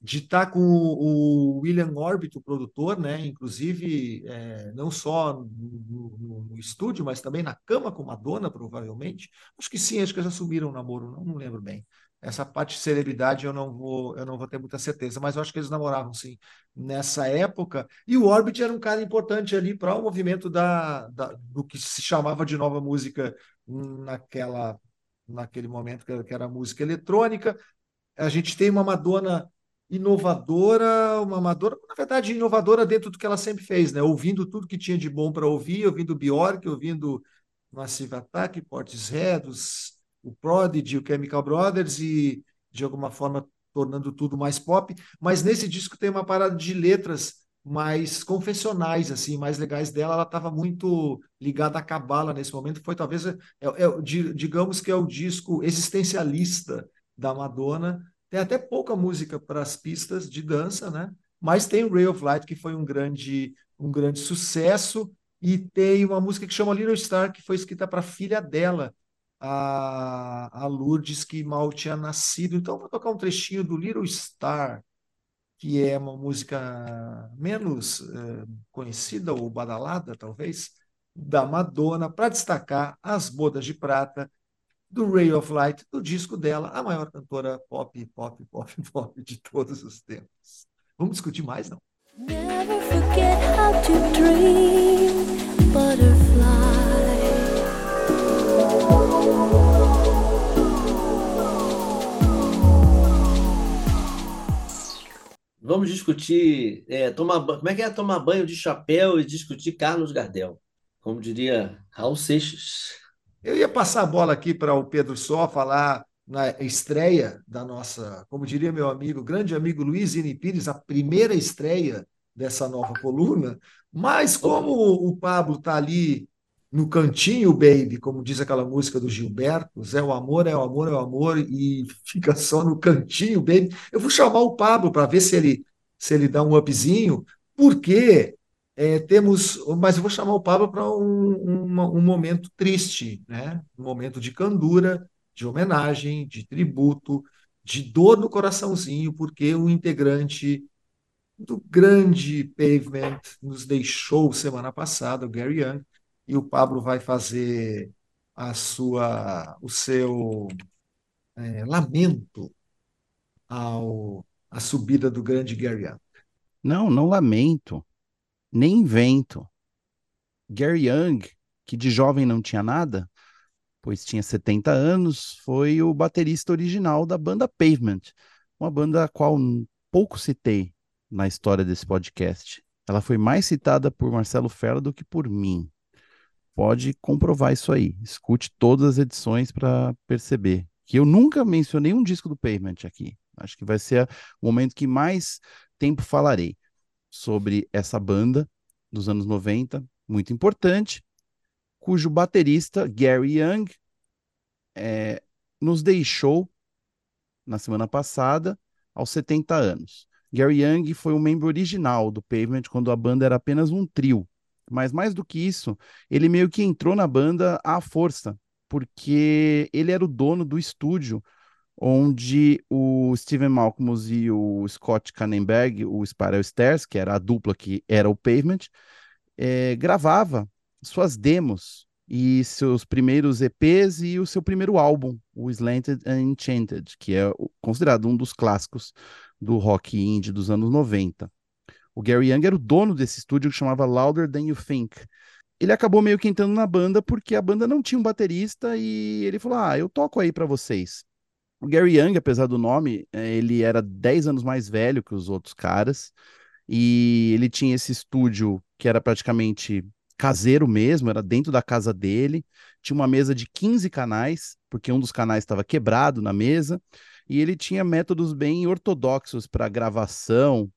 de estar com o, William Orbit, o produtor, né? Inclusive, é, não só no, no, no, estúdio, mas também na cama com Madonna, provavelmente. Acho que sim, acho que já assumiram o namoro, não, não lembro bem. Essa parte de celebridade eu não vou, eu não vou ter muita certeza, mas eu acho que eles namoravam sim nessa época. E o Orbit era um cara importante ali para o movimento da, da, do que se chamava de nova música naquela, naquele momento, que era música eletrônica. A gente tem uma Madonna inovadora, uma amadora, na verdade, inovadora dentro do que ela sempre fez, né? Ouvindo tudo que tinha de bom para ouvir, ouvindo Bjork, ouvindo Massive Attack, Portishead, os, o Prodigy, o Chemical Brothers e, de alguma forma, tornando tudo mais pop. Mas nesse disco tem uma parada de letras mais confessionais, assim, mais legais dela. Ela estava muito ligada à cabala nesse momento. Foi talvez, é, é, digamos que é o disco existencialista da Madonna, tem até pouca música para as pistas de dança, né? Mas tem Ray of Light, que foi um grande, um grande sucesso, e tem uma música que chama Little Star, que foi escrita para a filha dela, a, a Lourdes, que mal tinha nascido. Então, vou tocar um trechinho do Little Star, que é uma música menos eh, conhecida ou badalada, talvez, da Madonna, para destacar as bodas de prata do Ray of Light, do disco dela, a maior cantora pop, pop, pop, pop de todos os tempos. Vamos discutir mais, não? Never forget how to dream, Vamos discutir, é, tomar, como é que é tomar banho de chapéu e discutir Carlos Gardel, como diria Raul Seixas. Eu ia passar a bola aqui para o Pedro Só falar na estreia da nossa, como diria meu amigo, grande amigo Luiz Ine Pires, a primeira estreia dessa nova coluna, mas como o Pablo está ali no cantinho, baby, como diz aquela música do Gilberto, é o amor, é o amor, é o amor, e fica só no cantinho, baby, eu vou chamar o Pablo para ver se ele, se ele dá um upzinho, porque é, temos, mas eu vou chamar o Pablo para um, um, um, momento triste, né? um momento de candura, de homenagem, de tributo, de dor no coraçãozinho, porque o integrante do grande Pavement nos deixou semana passada, o Gary Young, e o Pablo vai fazer a sua, o seu é, lamento ao a subida do grande Gary Young. Não, não lamento nem invento. Gary Young, que de jovem não tinha nada, pois tinha 70 anos, foi o baterista original da banda Pavement, uma banda a qual pouco citei na história desse podcast. Ela foi mais citada por Marcelo Ferro do que por mim. Pode comprovar isso aí. Escute todas as edições para perceber que eu nunca mencionei um disco do Pavement aqui. Acho que vai ser o momento que mais tempo falarei sobre essa banda dos anos 90, muito importante, cujo baterista Gary Young é, nos deixou na semana passada aos 70 anos. Gary Young foi o membro original do Pavement quando a banda era apenas um trio. Mas mais do que isso, ele meio que entrou na banda à força, porque ele era o dono do estúdio onde o Steven Malcolmus e o Scott Kannenberg, o Spiral Stairs, que era a dupla que era o Pavement, é, gravava suas demos e seus primeiros EPs e o seu primeiro álbum, o Slanted and Enchanted, que é considerado um dos clássicos do rock indie dos anos 90. O Gary Young era o dono desse estúdio que chamava Louder Than You Think. Ele acabou meio que entrando na banda porque a banda não tinha um baterista e ele falou: Ah, eu toco aí para vocês. O Gary Young, apesar do nome, eh, ele era 10 anos mais velho que os outros caras e ele tinha esse estúdio que era praticamente caseiro mesmo, era dentro da casa dele. Tinha uma mesa de 15 canais, porque um dos canais estava quebrado na mesa, e ele tinha métodos bem ortodoxos para gravação,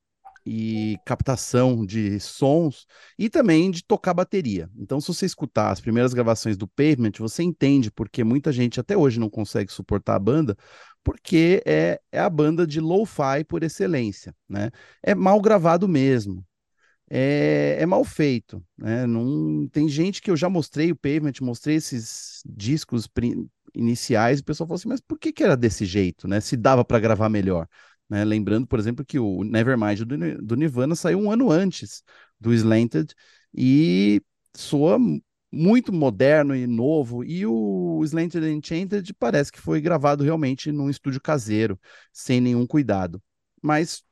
e captação de sons e também de tocar bateria. Então, se você escutar as primeiras gravações do Pavement, você entende porque muita gente até hoje não consegue suportar a banda, porque é, é a banda de lo-fi por excelência, né? É mal gravado mesmo. É, é mal feito, né? Não tem gente que eu já mostrei o Pavement, mostrei esses discos iniciais, e o pessoal falou assim, mas por que que era desse jeito, né? Se dava para gravar melhor. Né? Lembrando, por exemplo, que o Nevermind do, do Nirvana saiu um ano antes do Slanted e soa muito moderno e novo. E o Slanted Enchanted parece que foi gravado realmente num estúdio caseiro, sem nenhum cuidado. Mas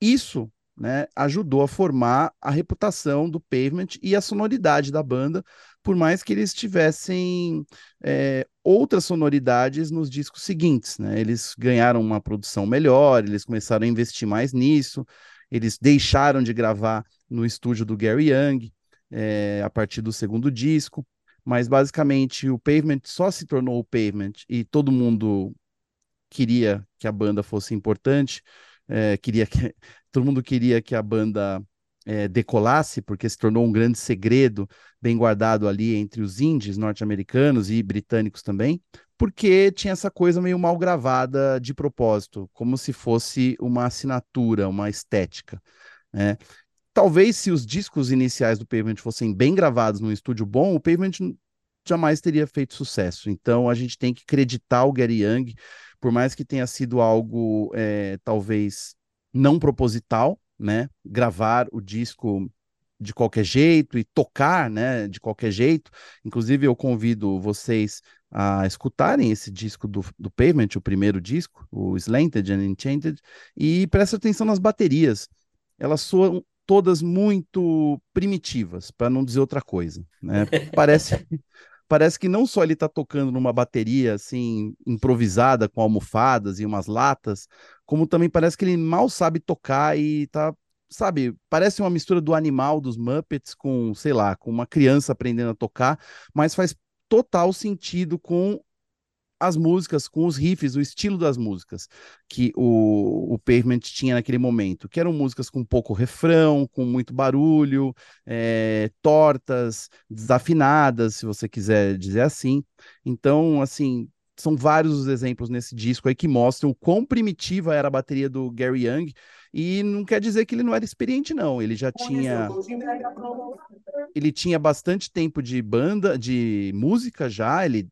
isso né, ajudou a formar a reputação do Pavement e a sonoridade da banda, por mais que eles tivessem é, outras sonoridades nos discos seguintes. Né? Eles ganharam uma produção melhor, eles começaram a investir mais nisso, eles deixaram de gravar no estúdio do Gary Young é, a partir do segundo disco, mas basicamente o Pavement só se tornou o Pavement e todo mundo queria que a banda fosse importante, é, queria que todo mundo queria que a banda é, decolasse, porque se tornou um grande segredo bem guardado ali entre os índios norte-americanos e britânicos também, porque tinha essa coisa meio mal gravada de propósito, como se fosse uma assinatura, uma estética. Né? Talvez se os discos iniciais do Pavement fossem bem gravados num estúdio bom, o Pavement jamais teria feito sucesso. Então a gente tem que acreditar o Gary Young, por mais que tenha sido algo é, talvez não proposital, né? Gravar o disco de qualquer jeito e tocar, né, de qualquer jeito. Inclusive, eu convido vocês a escutarem esse disco do, do Pavement, o primeiro disco, o Slanted and Enchanted, e preste atenção nas baterias. Elas soam todas muito primitivas, para não dizer outra coisa, né? Parece parece que não só ele está tocando numa bateria assim improvisada com almofadas e umas latas, como também parece que ele mal sabe tocar e tá, sabe, parece uma mistura do animal dos Muppets com, sei lá, com uma criança aprendendo a tocar, mas faz total sentido com as músicas, com os riffs, o estilo das músicas que o, o Pavement tinha naquele momento, que eram músicas com pouco refrão, com muito barulho, é, tortas, desafinadas, se você quiser dizer assim. Então, assim, são vários os exemplos nesse disco aí que mostram o quão primitiva era a bateria do Gary Young. E não quer dizer que ele não era experiente, não. Ele já tinha. Ele tinha bastante tempo de banda, de música já. Ele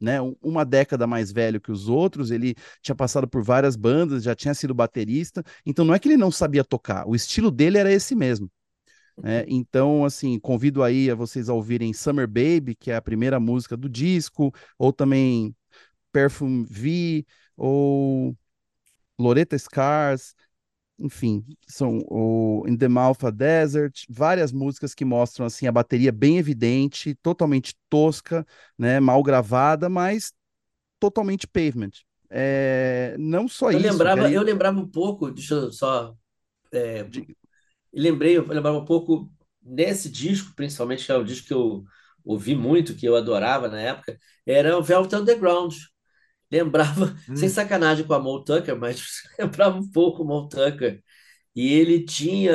né, uma década mais velho que os outros, ele tinha passado por várias bandas, já tinha sido baterista, então não é que ele não sabia tocar, o estilo dele era esse mesmo. Né? Então, assim, convido aí a vocês a ouvirem Summer Baby, que é a primeira música do disco, ou também Perfume V, ou Loretta Scars, enfim, são o In the of Desert, várias músicas que mostram assim a bateria bem evidente, totalmente tosca, né, mal gravada, mas totalmente pavement. É, não só Eu isso, lembrava, eu lembrava um pouco, deixa eu só. é, lembrei, eu lembrava um pouco nesse disco, principalmente, que é o disco que eu ouvi muito, que eu adorava na época, era o Velvet Underground. Lembrava, sem sacanagem com a Mo Tucker, mas lembrava um pouco o Mo Tucker. E ele tinha,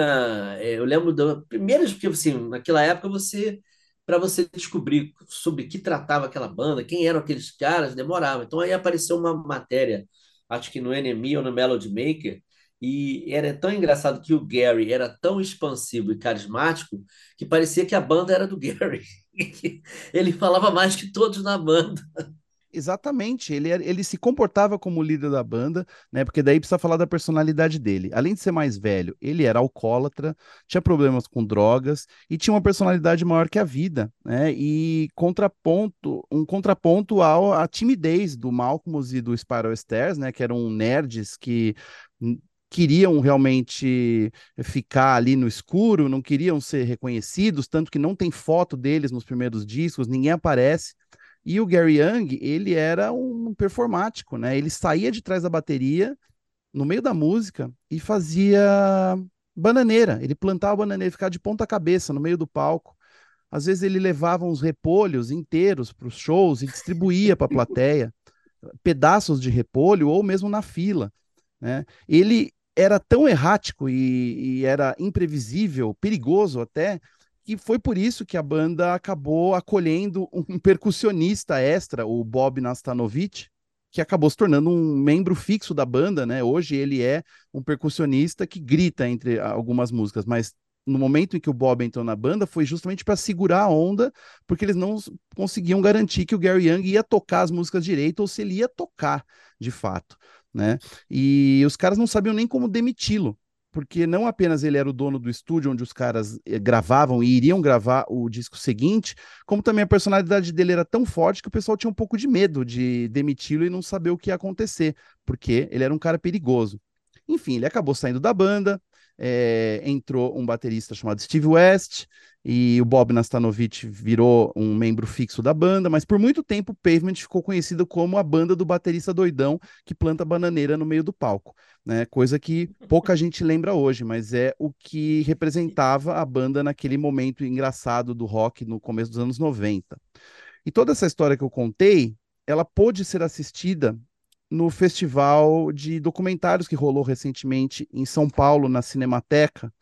é, eu lembro da primeira, porque assim, naquela época você, para você descobrir sobre que tratava aquela banda, quem eram aqueles caras, demorava. Então aí apareceu uma matéria, acho que no NME ou no Melody Maker, e era tão engraçado que o Gary era tão expansivo e carismático que parecia que a banda era do Gary. Ele falava mais que todos na banda. Exatamente, ele, ele se comportava como líder da banda, né? Porque daí precisa falar da personalidade dele. Além de ser mais velho, ele era alcoólatra, tinha problemas com drogas e tinha uma personalidade maior que a vida, né? E contraponto, um contraponto ao, à timidez do Malcolmus e do Spiral Stairs, né? Que eram nerds que queriam realmente ficar ali no escuro, não queriam ser reconhecidos, tanto que não tem foto deles nos primeiros discos, ninguém aparece. E o Gary Young, ele era um performático, né? Ele saía de trás da bateria, no meio da música, e fazia bananeira. Ele plantava bananeira, ficava de ponta cabeça no meio do palco. Às vezes ele levava uns repolhos inteiros para os shows e distribuía para a plateia, pedaços de repolho ou mesmo na fila, né? Ele era tão errático e, e era imprevisível, perigoso até, que foi por isso que a banda acabou acolhendo um percussionista extra, o Bob Nastanovich, que acabou se tornando um membro fixo da banda, né? Hoje ele é um percussionista que grita entre algumas músicas, mas no momento em que o Bob entrou na banda foi justamente para segurar a onda, porque eles não conseguiam garantir que o Gary Young ia tocar as músicas direito ou se ele ia tocar de fato, né? E os caras não sabiam nem como demiti-lo porque não apenas ele era o dono do estúdio onde os caras eh, gravavam e iriam gravar o disco seguinte, como também a personalidade dele era tão forte que o pessoal tinha um pouco de medo de demiti-lo e não saber o que ia acontecer, porque ele era um cara perigoso. Enfim, ele acabou saindo da banda, eh, entrou um baterista chamado Steve West, e o Bob Nastanovich virou um membro fixo da banda, mas por muito tempo o Pavement ficou conhecido como a banda do baterista doidão que planta bananeira no meio do palco né? Coisa que pouca gente lembra hoje, mas é o que representava a banda naquele momento engraçado do rock no começo dos anos 90. E toda essa história que eu contei, ela pôde ser assistida no festival de documentários que rolou recentemente em São Paulo, na Cinemateca,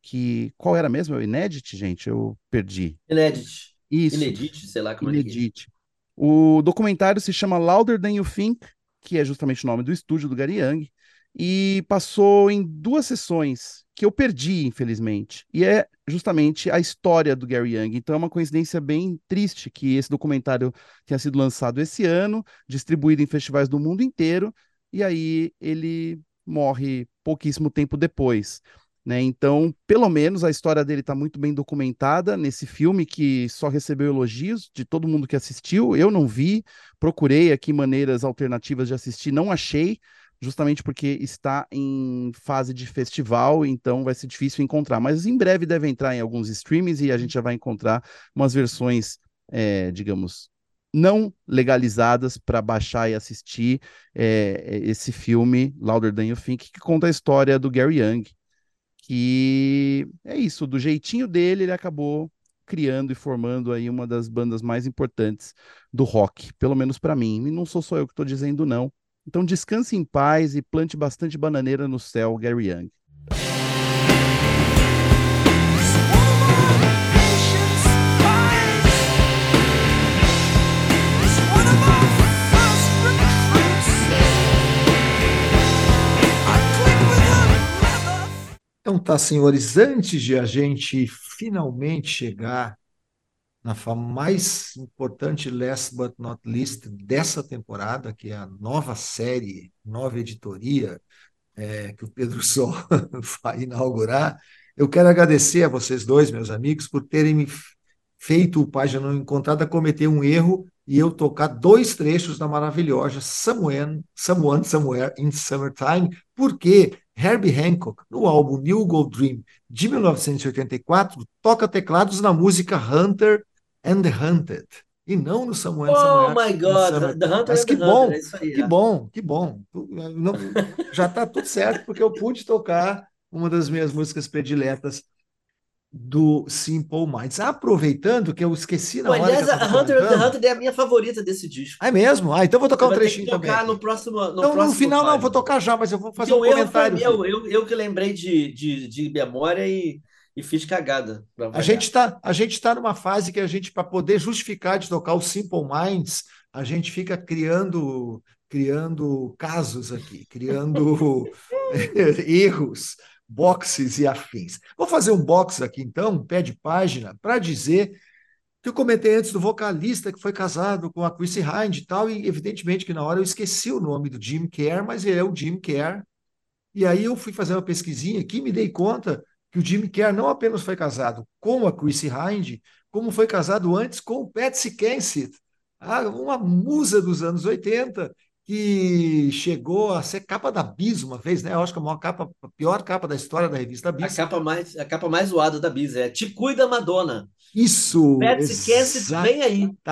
que qual era mesmo? É o Inédit, gente? Eu perdi. Inédit. Isso. Inedite, sei lá como é que é. Inedit. O documentário se chama Louder Than You Think, que é justamente o nome do estúdio do Gary Young, e passou em duas sessões que eu perdi, infelizmente. E é justamente a história do Gary Young. Então é uma coincidência bem triste que esse documentário tenha sido lançado esse ano, distribuído em festivais do mundo inteiro, e aí ele morre pouquíssimo tempo depois. Né? Então, pelo menos a história dele está muito bem documentada nesse filme que só recebeu elogios de todo mundo que assistiu. Eu não vi, procurei aqui maneiras alternativas de assistir, não achei, justamente porque está em fase de festival, então vai ser difícil encontrar. Mas em breve deve entrar em alguns streams e a gente já vai encontrar umas versões, é, digamos, não legalizadas para baixar e assistir é, esse filme, Louder Than You Think, que conta a história do Gary Young que é isso, do jeitinho dele, ele acabou criando e formando aí uma das bandas mais importantes do rock, pelo menos para mim. E não sou só eu que estou dizendo não. Então descanse em paz e plante bastante bananeira no céu, Gary Young. Então tá, senhores, antes de a gente finalmente chegar na fa- mais importante last but not least dessa temporada, que é a nova série, nova editoria, é, que o Pedro Sol vai inaugurar, eu quero agradecer a vocês dois, meus amigos, por terem me feito o Página Não Encontrada cometer um erro e eu tocar dois trechos da maravilhosa Someone, Someone Somewhere in Summertime, porque Herbie Hancock, no álbum New Gold Dream de 1984, toca teclados na música Hunter and the Hunted, e não no Samuel Oh Samuel. my God. The Hunter Mas que bom, Hunter, é isso aí. que é. bom, que bom. Não- já está tudo certo, porque eu pude tocar uma das minhas músicas prediletas do Simple Minds. Aproveitando que eu esqueci na Pô, hora aliás, a Hunter and the. Hunter é a minha favorita desse disco. É mesmo? Ah, então vou tocar um trechinho também. tocar aqui. no próximo, no Então, no próximo final, não, Five. vou tocar já, mas eu vou fazer um comentário. meu, eu, eu que lembrei de, de, de memória e, e fiz cagada. A gente está a gente tá numa fase que a gente, para poder justificar de tocar o Simple Minds, a gente fica criando, criando casos aqui, criando erros, boxes e afins. Vou fazer um box aqui, então, um pé de página, para dizer que eu comentei antes do vocalista que foi casado com a Chrissy Hind e tal, e evidentemente que na hora eu esqueci o nome do Jim Kerr, mas ele é o Jim Kerr. E aí eu fui fazer uma pesquisinha aqui e me dei conta que o Jim Kerr não apenas foi casado com a Chrissy Hind, como foi casado antes com o Patsy Kensit, a- uma musa dos anos 80, que chegou a ser capa da Bis uma vez, né? Eu acho que é a maior capa, a pior capa da história da revista A Bis. capa mais, a capa mais zoada da Bis é Te Cuida Madonna. Isso, Patsy Kensit vem aí.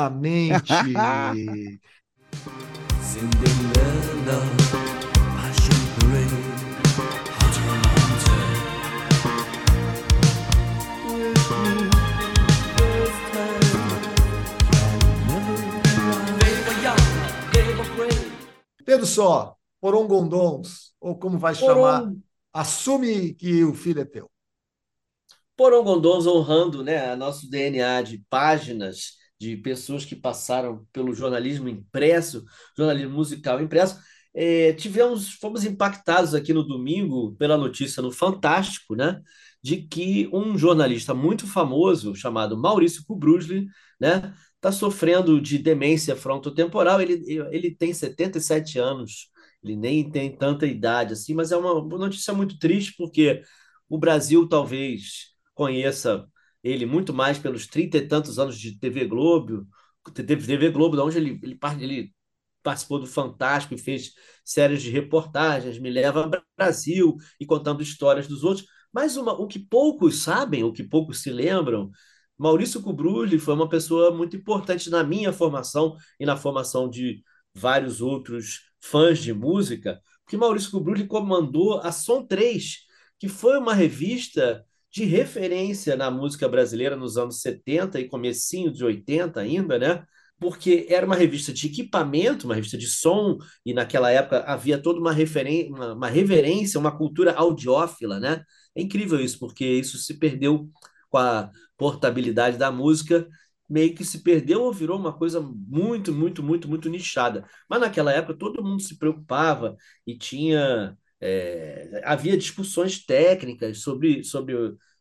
exatamente. Pedro Só, Porongondons, ou como vai chamar, Poron, assume que o filho é teu. Porongondons honrando né, nosso DNA de páginas de pessoas que passaram pelo jornalismo impresso, jornalismo musical impresso. É, tivemos, fomos impactados aqui no domingo pela notícia no Fantástico, né, de que um jornalista muito famoso chamado Maurício Kubrusli, né, está sofrendo de demência frontotemporal. Ele, ele tem 77 anos, ele nem tem tanta idade assim, mas é uma notícia muito triste porque o Brasil talvez conheça ele muito mais pelos trinta e tantos anos de TV Globo, TV Globo, de onde ele, ele, ele participou do Fantástico e fez séries de reportagens, Me Leva ao Brasil e contando histórias dos outros. Mas uma, o que poucos sabem, o que poucos se lembram, Maurício Kubrusli foi uma pessoa muito importante na minha formação e na formação de vários outros fãs de música, porque Maurício Kubrusli comandou a Som 3, que foi uma revista de referência na música brasileira nos anos 70 e comecinho de 80 ainda, né? Porque era uma revista de equipamento, uma revista de som, e naquela época havia toda uma, uma, uma reverência, uma cultura audiófila, né? É incrível isso, porque isso se perdeu com a portabilidade da música, meio que se perdeu ou virou uma coisa muito, muito, muito, muito nichada. Mas naquela época todo mundo se preocupava e tinha é, havia discussões técnicas sobre, sobre,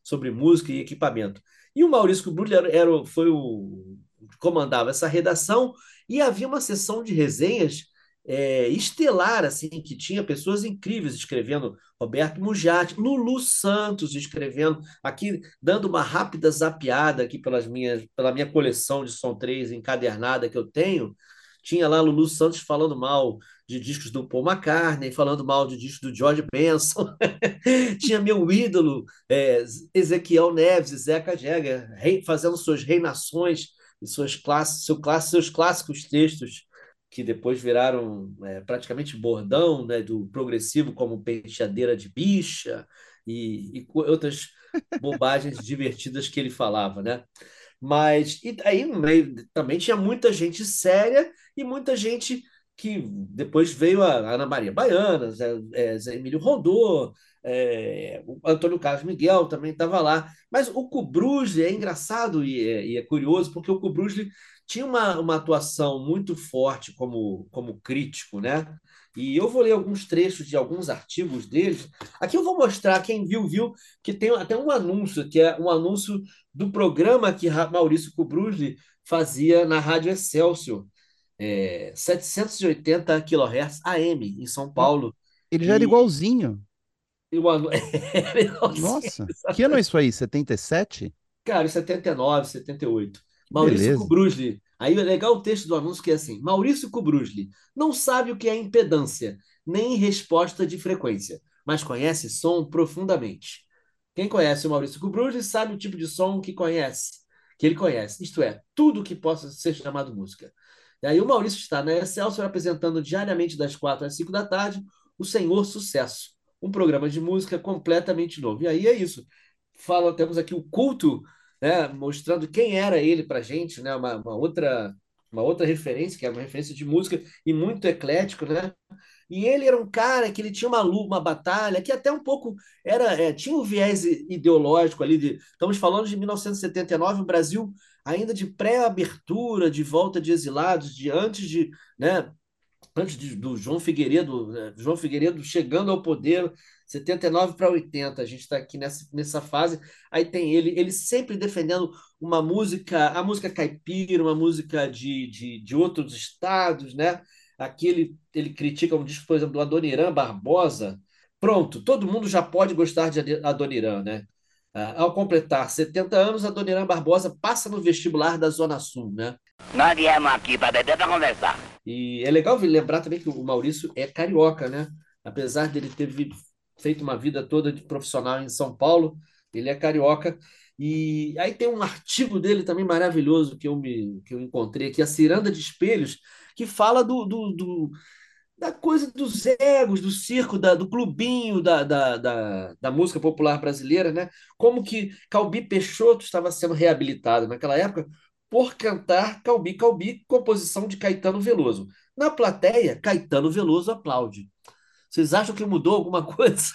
sobre música e equipamento. E o Maurício Kubrulli era, era, foi o comandava essa redação e havia uma sessão de resenhas é, estelar, assim, que tinha pessoas incríveis escrevendo, Roberto Mujati, Lulu Santos escrevendo, aqui dando uma rápida zapiada aqui pelas minhas, pela minha coleção de Som 3 encadernada que eu tenho, tinha lá Lulu Santos falando mal de discos do Paul McCartney, falando mal de discos do George Benson. Tinha meu ídolo, é, Ezequiel Neves Zeca rei, fazendo suas reinações e suas seu seus clássicos textos, que depois viraram é, praticamente bordão né, do progressivo, como Penteadeira de Bicha e, e outras bobagens divertidas que ele falava, né? Mas e aí no meio também tinha muita gente séria e muita gente que depois veio a Ana Maria Baiana, Zé, é, Zé Emílio Rondô, é, o Antônio Carlos Miguel também estava lá. Mas o Kubrusli é engraçado e é, e é, curioso, porque o Kubrusli tinha uma, uma atuação muito forte como, como crítico, né? E eu vou ler alguns trechos de alguns artigos deles. Aqui eu vou mostrar, quem viu, viu, que tem até um anúncio, que é um anúncio do programa que Maurício Kubrusli fazia na Rádio Excelsior, é, 780 kHz AM, em São Paulo. Ele já era E- igualzinho. E o anu- Nossa, que ano é isso aí? 77? Cara, em 79, 78. Maurício Beleza. Kubrusli. Aí é legal o texto do anúncio que é assim: Maurício Kubrusli não sabe o que é impedância. nem resposta de frequência, mas conhece som profundamente. Quem conhece o Maurício Kubrugli sabe o tipo de som que conhece, que ele conhece, isto é, tudo que possa ser chamado música. E aí o Maurício está na Excelsior apresentando diariamente das quatro às cinco da tarde o Senhor Sucesso, um programa de música completamente novo. E aí é isso. Fala, temos aqui o culto, né, mostrando quem era ele para gente, né, uma, uma outra uma outra referência, que é uma referência de música e muito eclético, né? E ele era um cara que ele tinha uma luta, uma batalha, que até um pouco era é, tinha um viés ideológico ali. De, estamos falando de 1979, o Brasil ainda de pré-abertura, de volta de exilados, de antes de, né, antes de, do João Figueiredo, né, João Figueiredo chegando ao poder, 79 para 80, a gente está aqui nessa, nessa fase. Aí tem ele, ele sempre defendendo uma música, a música caipira, uma música de, de, de outros estados, né? Aqui ele, ele critica um disco, por exemplo, do Adoniran Barbosa. Pronto, todo mundo já pode gostar de Adoniran, né? Ah, ao completar 70 anos, Adoniran Barbosa passa no vestibular da Zona Sul, né? Nós viemos aqui para beber para conversar. E é legal lembrar também que o Maurício é carioca, né? Apesar dele ter feito uma vida toda de profissional em São Paulo, ele é carioca. E aí tem um artigo dele também maravilhoso que eu me que eu encontrei aqui, a Ciranda de Espelhos, que fala do, do, do- da coisa dos egos, do circo, da, do clubinho da, da, da, da música popular brasileira, né? Como que Calbi Peixoto estava sendo reabilitado naquela época por cantar Calbi Calbi, composição de Caetano Veloso. Na plateia, Caetano Veloso aplaude. Vocês acham que mudou alguma coisa?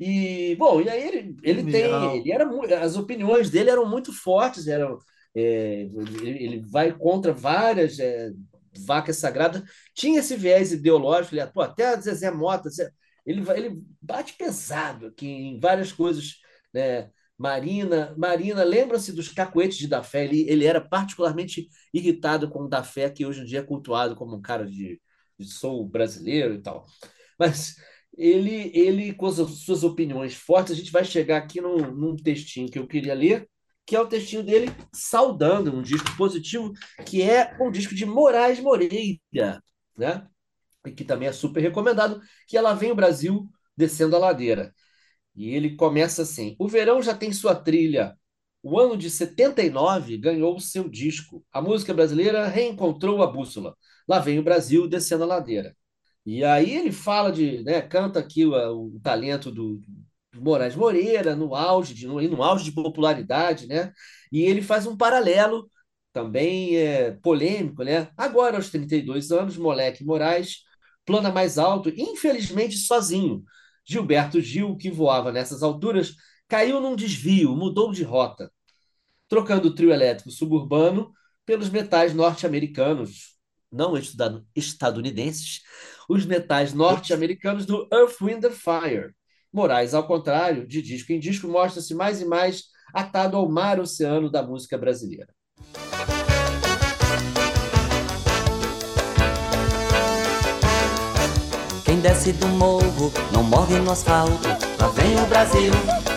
E, bom, e aí ele, ele tem, ele era, as opiniões dele eram muito fortes, eram, é, ele, vai contra várias é, vacas sagradas, tinha esse viés ideológico, ele, pô, até a Zezé Mota, ele, ele bate pesado aqui em várias coisas, né? Marina, Marina, lembra-se dos cacuetes de Da Fé, ele, ele era particularmente irritado com o Da Fé, que hoje em dia é cultuado como um cara de, de brasileiro e tal. Mas ele, ele com as suas opiniões fortes, a gente vai chegar aqui num, num textinho que eu queria ler, que é o textinho dele saudando um disco positivo, que é um disco de Moraes Moreira, né? E que também é super recomendado, que ela vem o Brasil descendo a ladeira. E ele começa assim: O verão já tem sua trilha. O ano de 79 ganhou o seu disco. A música brasileira reencontrou a bússola. Lá vem o Brasil descendo a ladeira. E aí ele fala de, né, canta aqui o, o talento do, do Moraes Moreira no auge de no, no auge de popularidade, né? E ele faz um paralelo também é, polêmico, né? Agora aos 32 anos, moleque Moraes plana mais alto, infelizmente sozinho. Gilberto Gil, que voava nessas alturas, caiu num desvio, mudou de rota, trocando o trio elétrico suburbano pelos metais norte-americanos, não estadunidenses, os metais norte-americanos do Earth, Wind and Fire. Moraes, ao contrário, de disco em disco, mostra-se mais e mais atado ao mar oceano da música brasileira. Quem desce do morro não morre no asfalto. Lá vem o Brasil,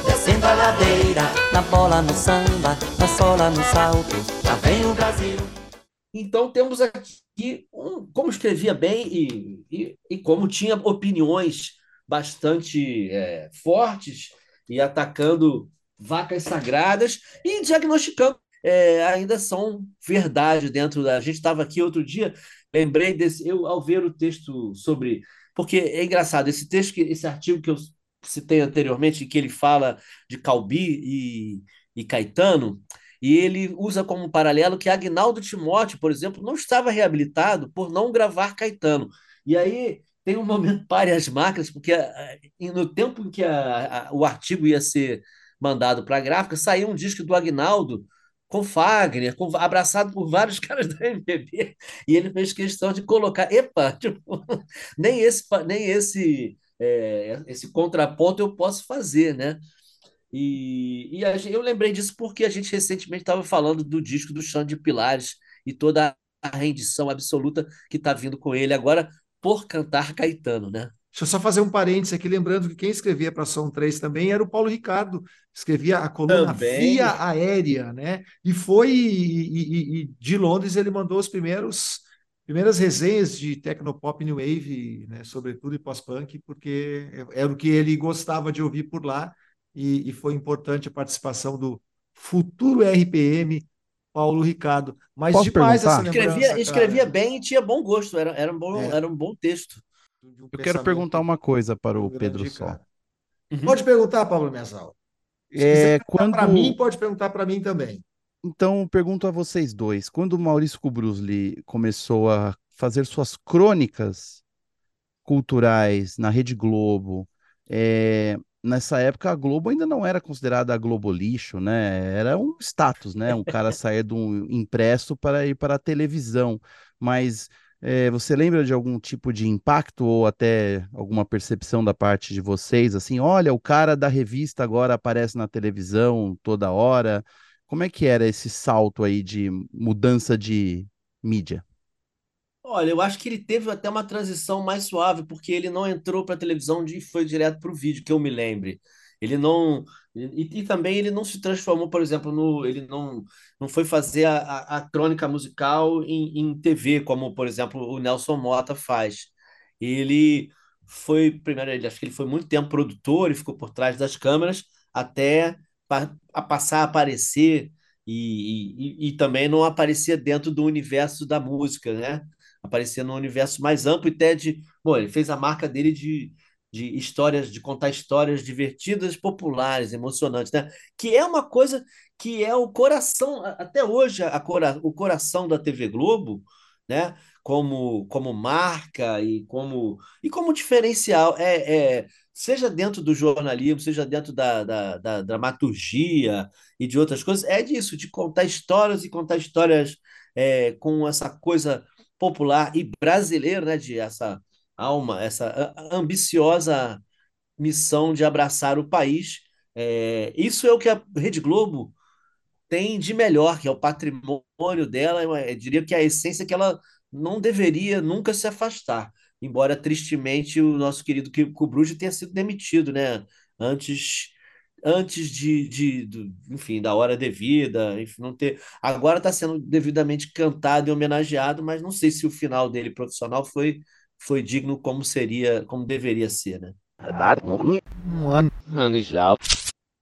descendo a ladeira. Na bola, no samba, na sola, no salto. Lá vem o Brasil. Então temos aqui um, como escrevia bem e, e, e como tinha opiniões bastante é, fortes e atacando vacas sagradas e diagnosticando é, ainda são verdade dentro da. A gente estava aqui outro dia, lembrei desse, eu ao ver o texto sobre. Porque é engraçado, esse texto, que- esse artigo que eu citei anteriormente, que ele fala de Calbi e, e Caetano, e ele usa como paralelo que Agnaldo Timóteo, por exemplo, não estava reabilitado por não gravar Caetano. E aí tem um momento pare as máquinas, porque ah, e no tempo em que a- a- o artigo ia ser mandado para a gráfica, saiu um disco do Agnaldo com Fagner, com- abraçado por vários caras da MPB, e ele fez questão de colocar, epa, tipo, nem esse, nem esse, é, esse contraponto eu posso fazer, né? E, e a eu lembrei disso porque a gente recentemente estava falando do disco do Chão de Pilares e toda a rendição absoluta que está vindo com ele agora por cantar Caetano, né? Deixa eu só fazer um parênteses aqui, lembrando que quem escrevia para Som 3 também era o Paulo Ricardo, escrevia a coluna Também. Via Aérea, né? E foi, e, e- e de Londres ele mandou os primeiros primeiras resenhas de Tecnopop New Wave, né, sobretudo e pós-punk, porque era o que ele gostava de ouvir por lá e, e foi importante a participação do futuro RPM, Paulo Ricardo. Mas Posso demais perguntar? essa lembrança, Escrevia, escrevia bem e tinha bom gosto, era, era, um, bom, É. era um bom texto. De um Eu quero perguntar uma coisa para o Pedro Sol. Uhum. Pode perguntar, Pablo Mezal. Se É, quando... para mim, pode perguntar para mim também. Então, pergunto a vocês dois: quando o Maurício Kubrusli começou a fazer suas crônicas culturais na Rede Globo, é, nessa época a Globo ainda não era considerada a Globo lixo, né? Era um status, né? Um cara sair de um impresso para ir para a televisão. Mas é, você lembra de algum tipo de impacto ou até alguma percepção da parte de vocês? Assim, olha, o cara da revista agora aparece na televisão toda hora. Como é que era esse salto aí de mudança de mídia? Olha, eu acho que ele teve até uma transição mais suave, porque ele não entrou para a televisão e foi direto para o vídeo, que eu me lembre. Ele não. E, e também ele não se transformou, por exemplo, no. Ele não, não foi fazer a, a, a crônica musical em, em TV, como, por exemplo, o Nelson Mota faz. Ele foi, primeiro, ele, acho que ele foi muito tempo produtor e ficou por trás das câmeras até pa, a passar a aparecer. E, e, e também não aparecia dentro do universo da música, né? aparecer num universo mais amplo e até de. Bom, ele fez a marca dele de, de histórias, de contar histórias divertidas, populares, emocionantes, né? Que é uma coisa que é o coração, até hoje, a cora, o coração da TV Globo, né? Como, como marca e como, e como diferencial. É, é, seja dentro do jornalismo, seja dentro da, da, da dramaturgia e de outras coisas, é disso, de contar histórias e contar histórias é, com essa coisa popular e brasileiro, né, de essa alma, essa ambiciosa missão de abraçar o país. É, isso é o que a Rede Globo tem de melhor, que é o patrimônio dela, eu, eu diria que é a essência que ela não deveria nunca se afastar, embora tristemente o nosso querido Cubruge tenha sido demitido, né, antes antes de, de, de, enfim, da hora devida, enfim, não ter. Agora está sendo devidamente cantado e homenageado, mas não sei se o final dele profissional foi, foi digno como seria, como deveria ser, né? Um ano. Ano já.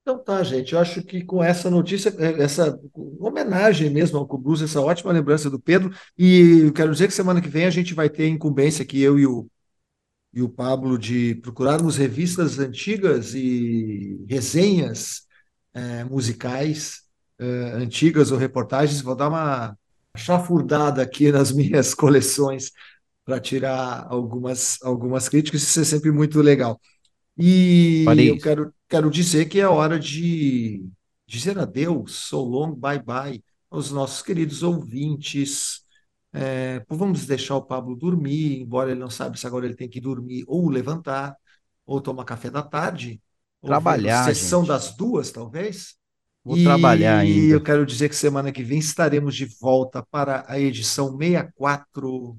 Então tá, gente. Eu acho que com essa notícia, essa homenagem mesmo ao Cubus, essa ótima lembrança do Pedro, e eu quero dizer que semana que vem a gente vai ter incumbência aqui, eu e o e o Pablo de procurarmos revistas antigas e resenhas é, musicais é, antigas ou reportagens. Vou dar uma chafurdada aqui nas minhas coleções para tirar algumas, algumas críticas. Isso é sempre muito legal. E eu quero, quero dizer que é hora de dizer adeus, so long, bye bye, aos nossos queridos ouvintes. É, vamos deixar o Pablo dormir, embora ele não sabe se agora ele tem que dormir ou levantar, ou tomar café da tarde, Trabalhar, sessão gente. das duas, talvez. Vou trabalhar E ainda. eu quero dizer que semana que vem estaremos de volta para a edição 64,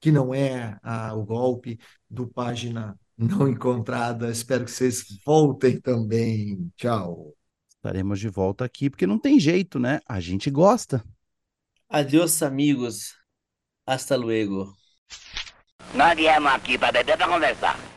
que não é a- o golpe do Página Não Encontrada. Espero que vocês voltem também. Tchau. Estaremos de volta aqui, porque não tem jeito, né? A gente gosta. Adiós, amigos. Hasta luego. Nós viemos aqui para beber para conversar.